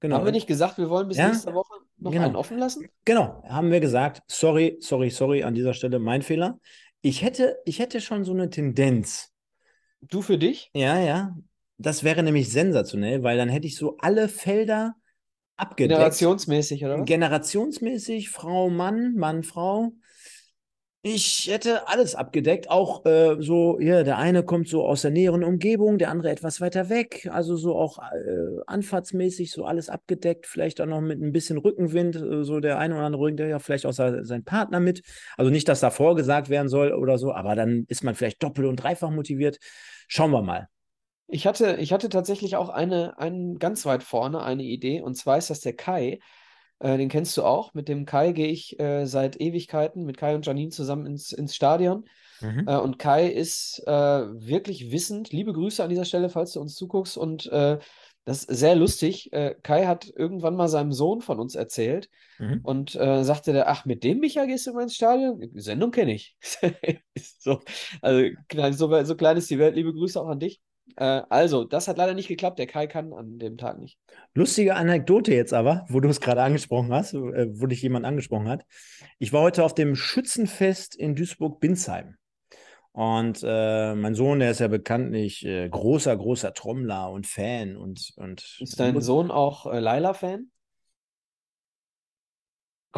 Genau. Haben wir nicht gesagt, wir wollen bis ja? nächste Woche noch genau. einen offen lassen? Genau, haben wir gesagt. Sorry, sorry, sorry, an dieser Stelle mein Fehler. Ich hätte, ich hätte schon so eine Tendenz. Du für dich? Ja, ja. Das wäre nämlich sensationell, weil dann hätte ich so alle Felder abgedeckt. Generationsmäßig, oder? Generationsmäßig, Frau, Mann, Mann, Frau. Ich hätte alles abgedeckt, auch äh, so, ja, der eine kommt so aus der näheren Umgebung, der andere etwas weiter weg, also so auch äh, anfahrtsmäßig so alles abgedeckt, vielleicht auch noch mit ein bisschen Rückenwind, äh, so der eine oder andere Rücken, der ja vielleicht auch sein Partner mit. Also nicht, dass da vorgesagt werden soll oder so, aber dann ist man vielleicht doppelt und dreifach motiviert. Schauen wir mal. Ich hatte, ich hatte tatsächlich auch eine, einen ganz weit vorne eine Idee, und zwar ist das der Kai. Äh, den kennst du auch. Mit dem Kai gehe ich äh, seit Ewigkeiten mit Kai und Janine zusammen ins, ins Stadion. Mhm. Äh, und Kai ist äh, wirklich wissend. Liebe Grüße an dieser Stelle, falls du uns zuguckst. Und äh, das ist sehr lustig. Kai hat irgendwann mal seinem Sohn von uns erzählt mhm. und sagte der, ach, mit dem Micha gehst du mal ins Stadion? Sendung kenne ich. so, also so, so klein ist die Welt. Liebe Grüße auch an dich. Äh, also, das hat leider nicht geklappt. Der Kai kann an dem Tag nicht. Lustige Anekdote jetzt aber, wo du es gerade angesprochen hast, äh, wo dich jemand angesprochen hat. Ich war heute auf dem Schützenfest in Duisburg-Binsheim. Und äh, mein Sohn, der ist ja bekanntlich äh, großer, großer Trommler und Fan. Und, und ist dein Sohn auch äh, Laila-Fan?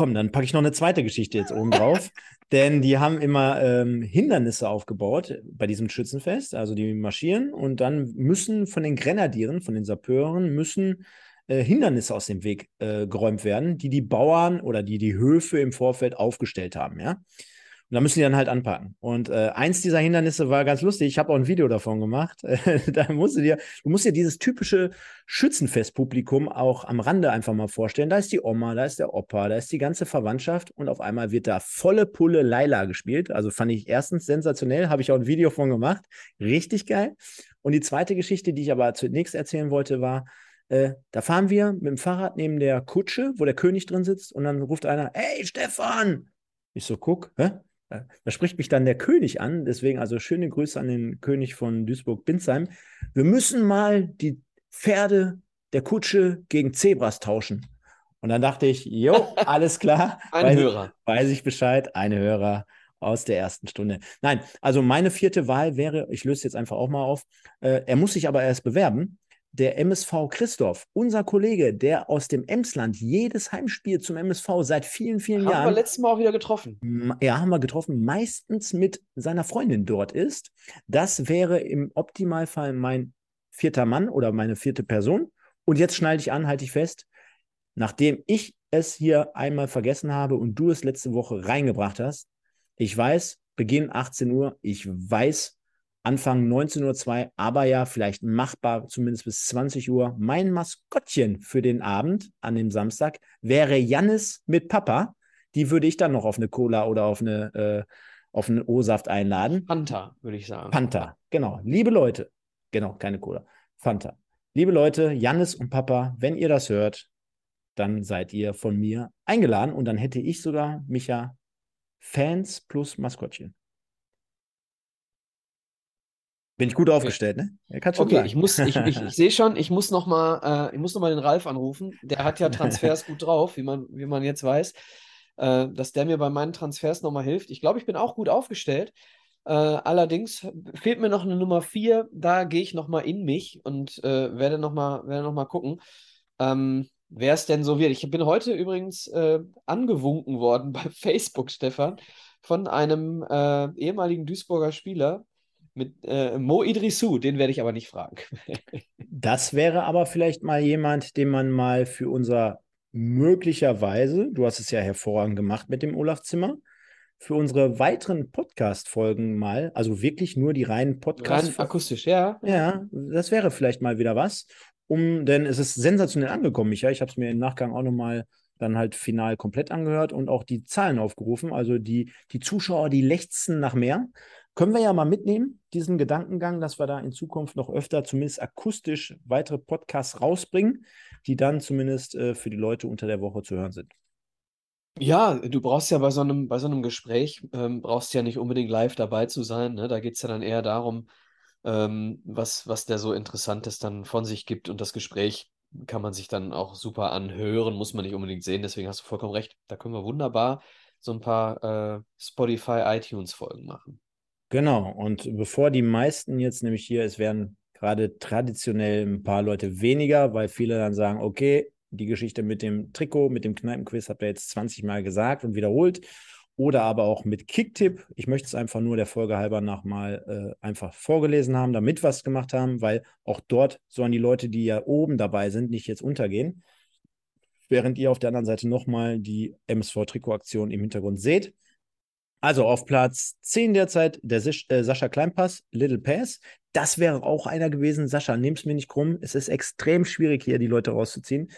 Komm, dann packe ich noch eine zweite Geschichte jetzt oben drauf. denn die haben immer ähm, Hindernisse aufgebaut bei diesem Schützenfest. Also die marschieren und dann müssen von den Grenadieren, von den Sapeuren, müssen äh, Hindernisse aus dem Weg äh, geräumt werden, die die Bauern oder die die Höfe im Vorfeld aufgestellt haben. Ja. Und da müssen die dann halt anpacken. Und äh, eins dieser Hindernisse war ganz lustig. Ich habe auch ein Video davon gemacht. da musst du dir, du musst dir dieses typische Schützenfestpublikum auch am Rande einfach mal vorstellen. Da ist die Oma, da ist der Opa, da ist die ganze Verwandtschaft und auf einmal wird da volle Pulle Laila gespielt. Also fand ich erstens sensationell, habe ich auch ein Video von gemacht. Richtig geil. Und die zweite Geschichte, die ich aber zunächst erzählen wollte, war, äh, da fahren wir mit dem Fahrrad neben der Kutsche, wo der König drin sitzt, und dann ruft einer, hey Stefan! Ich so, guck, hä? Da spricht mich dann der König an, deswegen also schöne Grüße an den König von Duisburg-Binsheim. Wir müssen mal die Pferde der Kutsche gegen Zebras tauschen. Und dann dachte ich, jo, alles klar. Ein weiß, Hörer. Weiß ich Bescheid, ein Hörer aus der ersten Stunde. Nein, also meine vierte Wahl wäre, ich löse jetzt einfach auch mal auf, äh, er muss sich aber erst bewerben der MSV Christoph, unser Kollege, der aus dem Emsland jedes Heimspiel zum MSV seit vielen, vielen haben Jahren. Haben wir letztes Mal auch wieder getroffen. Ja, haben wir getroffen, meistens mit seiner Freundin dort ist. Das wäre im Optimalfall mein vierter Mann oder meine vierte Person. Und jetzt schneide ich an, halte ich fest, nachdem ich es hier einmal vergessen habe und du es letzte Woche reingebracht hast. Ich weiß, Beginn 18 Uhr, ich weiß, Anfang 19.02 Uhr, aber ja, vielleicht machbar, zumindest bis 20 Uhr. Mein Maskottchen für den Abend an dem Samstag wäre Jannis mit Papa. Die würde ich dann noch auf eine Cola oder auf eine äh, auf einen O-Saft einladen. Fanta, würde ich sagen. Fanta, genau. Liebe Leute, genau, keine Cola. Fanta. Liebe Leute, Jannis und Papa, wenn ihr das hört, dann seid ihr von mir eingeladen und dann hätte ich sogar Micha Fans plus Maskottchen. Bin ich gut aufgestellt, ne? Kann schon okay, sagen. ich muss, ich, ich, ich sehe schon, ich muss noch mal, äh, ich muss noch mal den Ralf anrufen. Der hat ja Transfers gut drauf, wie man, wie man jetzt weiß, äh, dass der mir bei meinen Transfers noch mal hilft. Ich glaube, ich bin auch gut aufgestellt. Äh, allerdings fehlt mir noch eine Nummer 4. Da gehe ich noch mal in mich und äh, werde noch mal, werde noch mal gucken, ähm, wer es denn so wird. Ich bin heute übrigens äh, angewunken worden bei Facebook, Stefan, von einem äh, ehemaligen Duisburger Spieler, mit äh, Mo Idrissou, den werde ich aber nicht fragen. das wäre aber vielleicht mal jemand, den man mal für unser möglicherweise, du hast es ja hervorragend gemacht mit dem Olaf Zimmer, für unsere weiteren Podcast-Folgen mal, also wirklich nur die reinen Podcasts. Rein akustisch, ja. Ja, das wäre vielleicht mal wieder was. Um, denn es ist sensationell angekommen, Micha. Ich habe es mir im Nachgang auch nochmal dann halt final komplett angehört und auch die Zahlen aufgerufen. Also die, die Zuschauer, die lechzen nach mehr. Können wir ja mal mitnehmen, diesen Gedankengang, dass wir da in Zukunft noch öfter zumindest akustisch weitere Podcasts rausbringen, die dann zumindest äh, für die Leute unter der Woche zu hören sind. Ja, du brauchst ja bei so einem, bei so einem Gespräch, ähm, brauchst ja nicht unbedingt live dabei zu sein. Ne? Da geht es ja dann eher darum, ähm, was, was der so Interessantes dann von sich gibt. Und das Gespräch kann man sich dann auch super anhören, muss man nicht unbedingt sehen. Deswegen hast du vollkommen recht. Da können wir wunderbar so ein paar äh, Spotify, iTunes-Folgen machen. Genau. Und bevor die meisten jetzt nämlich hier, es werden gerade traditionell ein paar Leute weniger, weil viele dann sagen, okay, die Geschichte mit dem Trikot, mit dem Kneipenquiz habt ihr jetzt 20 Mal gesagt und wiederholt. Oder aber auch mit Kicktipp. Ich möchte es einfach nur der Folge halber nochmal äh, einfach vorgelesen haben, damit wir es gemacht haben, weil auch dort sollen die Leute, die ja oben dabei sind, nicht jetzt untergehen. Während ihr auf der anderen Seite nochmal die MSV-Trikot-Aktion im Hintergrund seht. Also auf Platz 10 derzeit der äh, Sascha Kleinpass, Little Pass. Das wäre auch einer gewesen. Sascha, nimm es mir nicht krumm. Es ist extrem schwierig, hier die Leute rauszuziehen.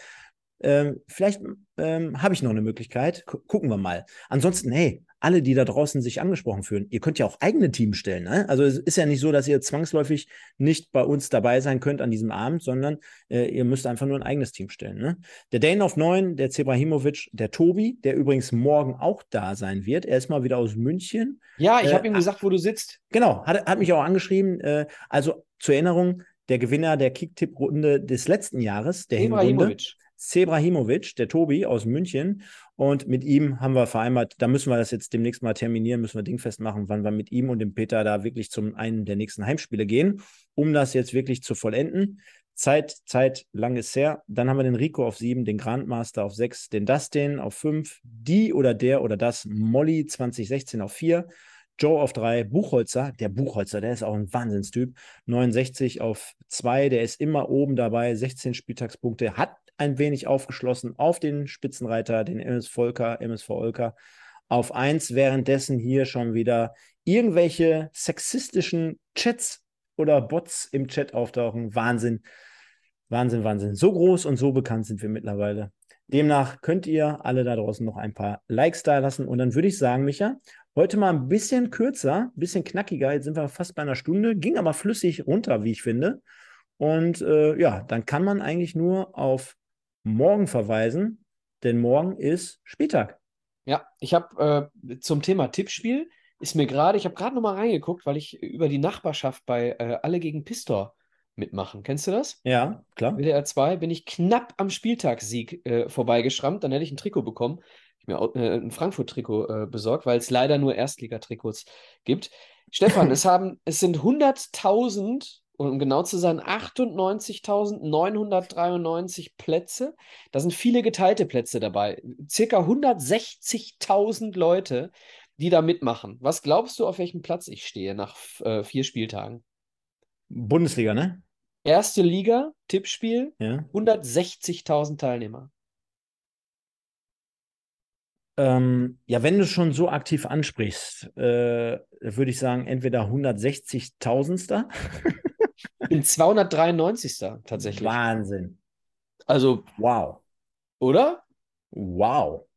Ähm, vielleicht ähm, habe ich noch eine Möglichkeit. G gucken wir mal. Ansonsten, hey, alle, die da draußen sich angesprochen fühlen, ihr könnt ja auch eigene Teams stellen. Ne? Also es ist ja nicht so, dass ihr zwangsläufig nicht bei uns dabei sein könnt an diesem Abend, sondern äh, ihr müsst einfach nur ein eigenes Team stellen. Ne? Der Dane auf 9, der Zebrahimovic, der Tobi, der übrigens morgen auch da sein wird. Er ist mal wieder aus München. Ja, ich äh, habe ihm gesagt, wo du sitzt. Genau, hat, hat mich auch angeschrieben. Äh, also zur Erinnerung, der Gewinner der Kicktipp-Runde des letzten Jahres, der Hinrunde. Zebrahimovic, der Tobi aus München. Und mit ihm haben wir vereinbart, da müssen wir das jetzt demnächst mal terminieren, müssen wir dingfest machen, wann wir mit ihm und dem Peter da wirklich zum einen der nächsten Heimspiele gehen, um das jetzt wirklich zu vollenden. Zeit, Zeit, lang ist her. Dann haben wir den Rico auf sieben, den Grandmaster auf sechs, den Dustin auf fünf, die oder der oder das Molly 2016 auf vier, Joe auf drei, Buchholzer, der Buchholzer, der ist auch ein Wahnsinnstyp, 69 auf zwei, der ist immer oben dabei, 16 Spieltagspunkte, hat ein wenig aufgeschlossen auf den Spitzenreiter, den MS Volker, MSV Olker, auf 1, währenddessen hier schon wieder irgendwelche sexistischen Chats oder Bots im Chat auftauchen. Wahnsinn, Wahnsinn, Wahnsinn. So groß und so bekannt sind wir mittlerweile. Demnach könnt ihr alle da draußen noch ein paar Likes da lassen. Und dann würde ich sagen, Micha, heute mal ein bisschen kürzer, ein bisschen knackiger. Jetzt sind wir fast bei einer Stunde, ging aber flüssig runter, wie ich finde. Und äh, ja, dann kann man eigentlich nur auf morgen verweisen, denn morgen ist Spieltag. Ja, ich habe äh, zum Thema Tippspiel ist mir gerade, ich habe gerade noch mal reingeguckt, weil ich über die Nachbarschaft bei äh, Alle gegen Pistor mitmachen. Kennst du das? Ja, klar. WDR 2 bin ich knapp am Spieltagssieg äh, vorbeigeschrammt, dann hätte ich ein Trikot bekommen. Mir äh, ein Frankfurt-Trikot äh, besorgt, weil es leider nur Erstligatrikots gibt. Stefan, es haben, es sind 100.000 und um genau zu sein, 98.993 Plätze. Da sind viele geteilte Plätze dabei. Circa 160.000 Leute, die da mitmachen. Was glaubst du, auf welchem Platz ich stehe nach äh, vier Spieltagen? Bundesliga, ne? Erste Liga, Tippspiel, ja. 160.000 Teilnehmer. Ähm, ja, wenn du schon so aktiv ansprichst, äh, würde ich sagen, entweder 160.000. Ich bin 293. tatsächlich. Wahnsinn. Also. Wow. Oder? Wow.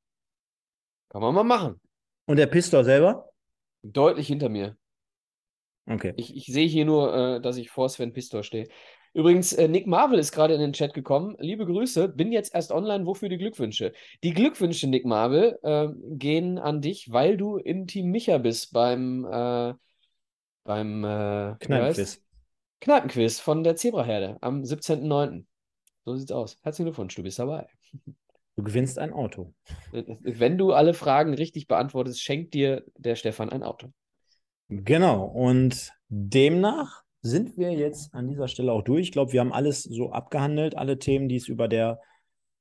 Kann man mal machen. Und der Pistor selber? Deutlich hinter mir. Okay. Ich, ich sehe hier nur, äh, dass ich vor Sven Pistor stehe. Übrigens, äh, Nick Marvel ist gerade in den Chat gekommen. Liebe Grüße, bin jetzt erst online. Wofür die Glückwünsche? Die Glückwünsche, Nick Marvel, äh, gehen an dich, weil du im Team Micha bist beim, äh, beim äh, Kneipenquiz. Kneipenquiz von der Zebraherde am 17.09. So sieht's aus. Herzlichen Glückwunsch, du bist dabei. Du gewinnst ein Auto. Wenn du alle Fragen richtig beantwortest, schenkt dir der Stefan ein Auto. Genau. Und demnach sind wir jetzt an dieser Stelle auch durch. Ich glaube, wir haben alles so abgehandelt, alle Themen, die es über der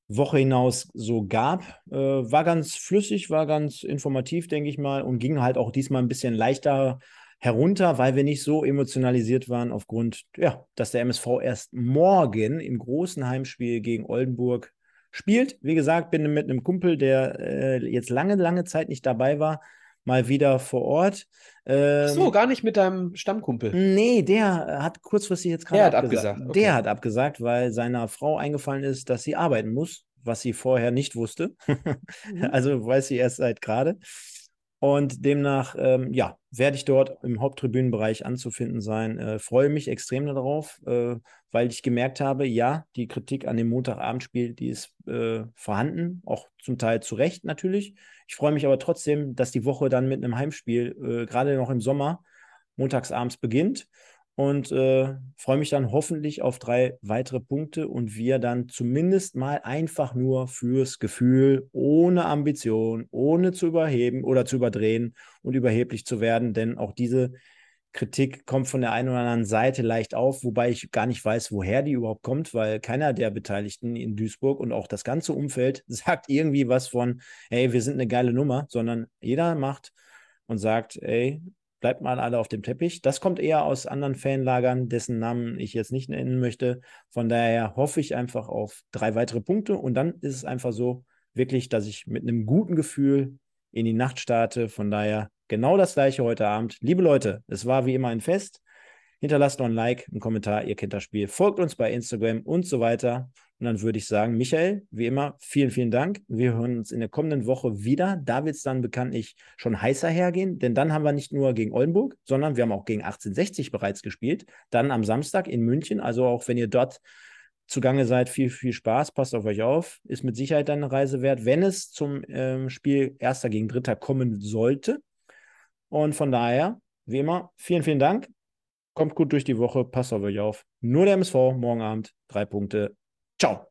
Woche hinaus so gab. Äh, war ganz flüssig, war ganz informativ, denke ich mal, und ging halt auch diesmal ein bisschen leichter herunter, weil wir nicht so emotionalisiert waren aufgrund, ja, dass der MSV erst morgen im großen Heimspiel gegen Oldenburg spielt. Wie gesagt, bin mit einem Kumpel, der äh, jetzt lange, lange Zeit nicht dabei war, mal wieder vor Ort. Ähm, Ach so, gar nicht mit deinem Stammkumpel. Nee, der hat kurzfristig jetzt gerade abgesagt. abgesagt. Okay. Der hat abgesagt, weil seiner Frau eingefallen ist, dass sie arbeiten muss, was sie vorher nicht wusste. mhm. Also weiß sie erst seit gerade. Und demnach, ähm, ja, werde ich dort im Haupttribünenbereich anzufinden sein. Äh, freue mich extrem darauf, äh, weil ich gemerkt habe, ja, die Kritik an dem Montagabendspiel, die ist äh, vorhanden, auch zum Teil zu Recht natürlich. Ich freue mich aber trotzdem, dass die Woche dann mit einem Heimspiel, äh, gerade noch im Sommer, montagsabends beginnt und äh, freue mich dann hoffentlich auf drei weitere Punkte und wir dann zumindest mal einfach nur fürs Gefühl, ohne Ambition, ohne zu überheben oder zu überdrehen und überheblich zu werden, denn auch diese Kritik kommt von der einen oder anderen Seite leicht auf, wobei ich gar nicht weiß, woher die überhaupt kommt, weil keiner der Beteiligten in Duisburg und auch das ganze Umfeld sagt irgendwie was von, hey, wir sind eine geile Nummer, sondern jeder macht und sagt, ey, bleibt mal alle auf dem Teppich. Das kommt eher aus anderen Fanlagern, dessen Namen ich jetzt nicht nennen möchte. Von daher hoffe ich einfach auf drei weitere Punkte und dann ist es einfach so, wirklich, dass ich mit einem guten Gefühl in die Nacht starte. Von daher genau das gleiche heute Abend. Liebe Leute, es war wie immer ein Fest. Hinterlasst noch ein Like, einen Kommentar, ihr kennt das Spiel. Folgt uns bei Instagram und so weiter. Und dann würde ich sagen, Michael, wie immer, vielen, vielen Dank. Wir hören uns in der kommenden Woche wieder. Da wird es dann bekanntlich schon heißer hergehen, denn dann haben wir nicht nur gegen Oldenburg, sondern wir haben auch gegen 1860 bereits gespielt. Dann am Samstag in München. Also auch wenn ihr dort zugange seid, viel, viel Spaß. Passt auf euch auf. Ist mit Sicherheit eine Reise wert, wenn es zum ähm, Spiel Erster gegen Dritter kommen sollte. Und von daher, wie immer, vielen, vielen Dank. Kommt gut durch die Woche. Passt auf euch auf. Nur der MSV morgen Abend. Drei Punkte. Ciao.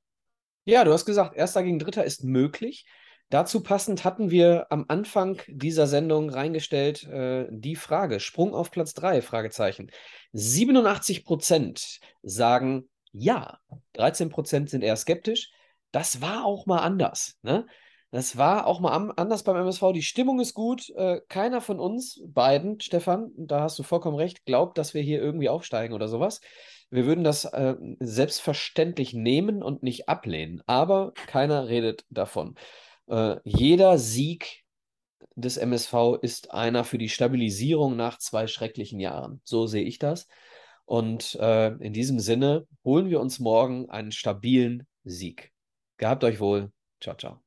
Ja, du hast gesagt, erster gegen dritter ist möglich. Dazu passend hatten wir am Anfang dieser Sendung reingestellt äh, die Frage: Sprung auf Platz 3? Fragezeichen. 87 Prozent sagen ja, 13 Prozent sind eher skeptisch. Das war auch mal anders. Ne? Das war auch mal anders beim MSV. Die Stimmung ist gut. Äh, keiner von uns beiden, Stefan, da hast du vollkommen recht, glaubt, dass wir hier irgendwie aufsteigen oder sowas. Wir würden das äh, selbstverständlich nehmen und nicht ablehnen, aber keiner redet davon. Äh, jeder Sieg des MSV ist einer für die Stabilisierung nach zwei schrecklichen Jahren. So sehe ich das. Und in diesem Sinne holen wir uns morgen einen stabilen Sieg. Gehabt euch wohl. Ciao, ciao.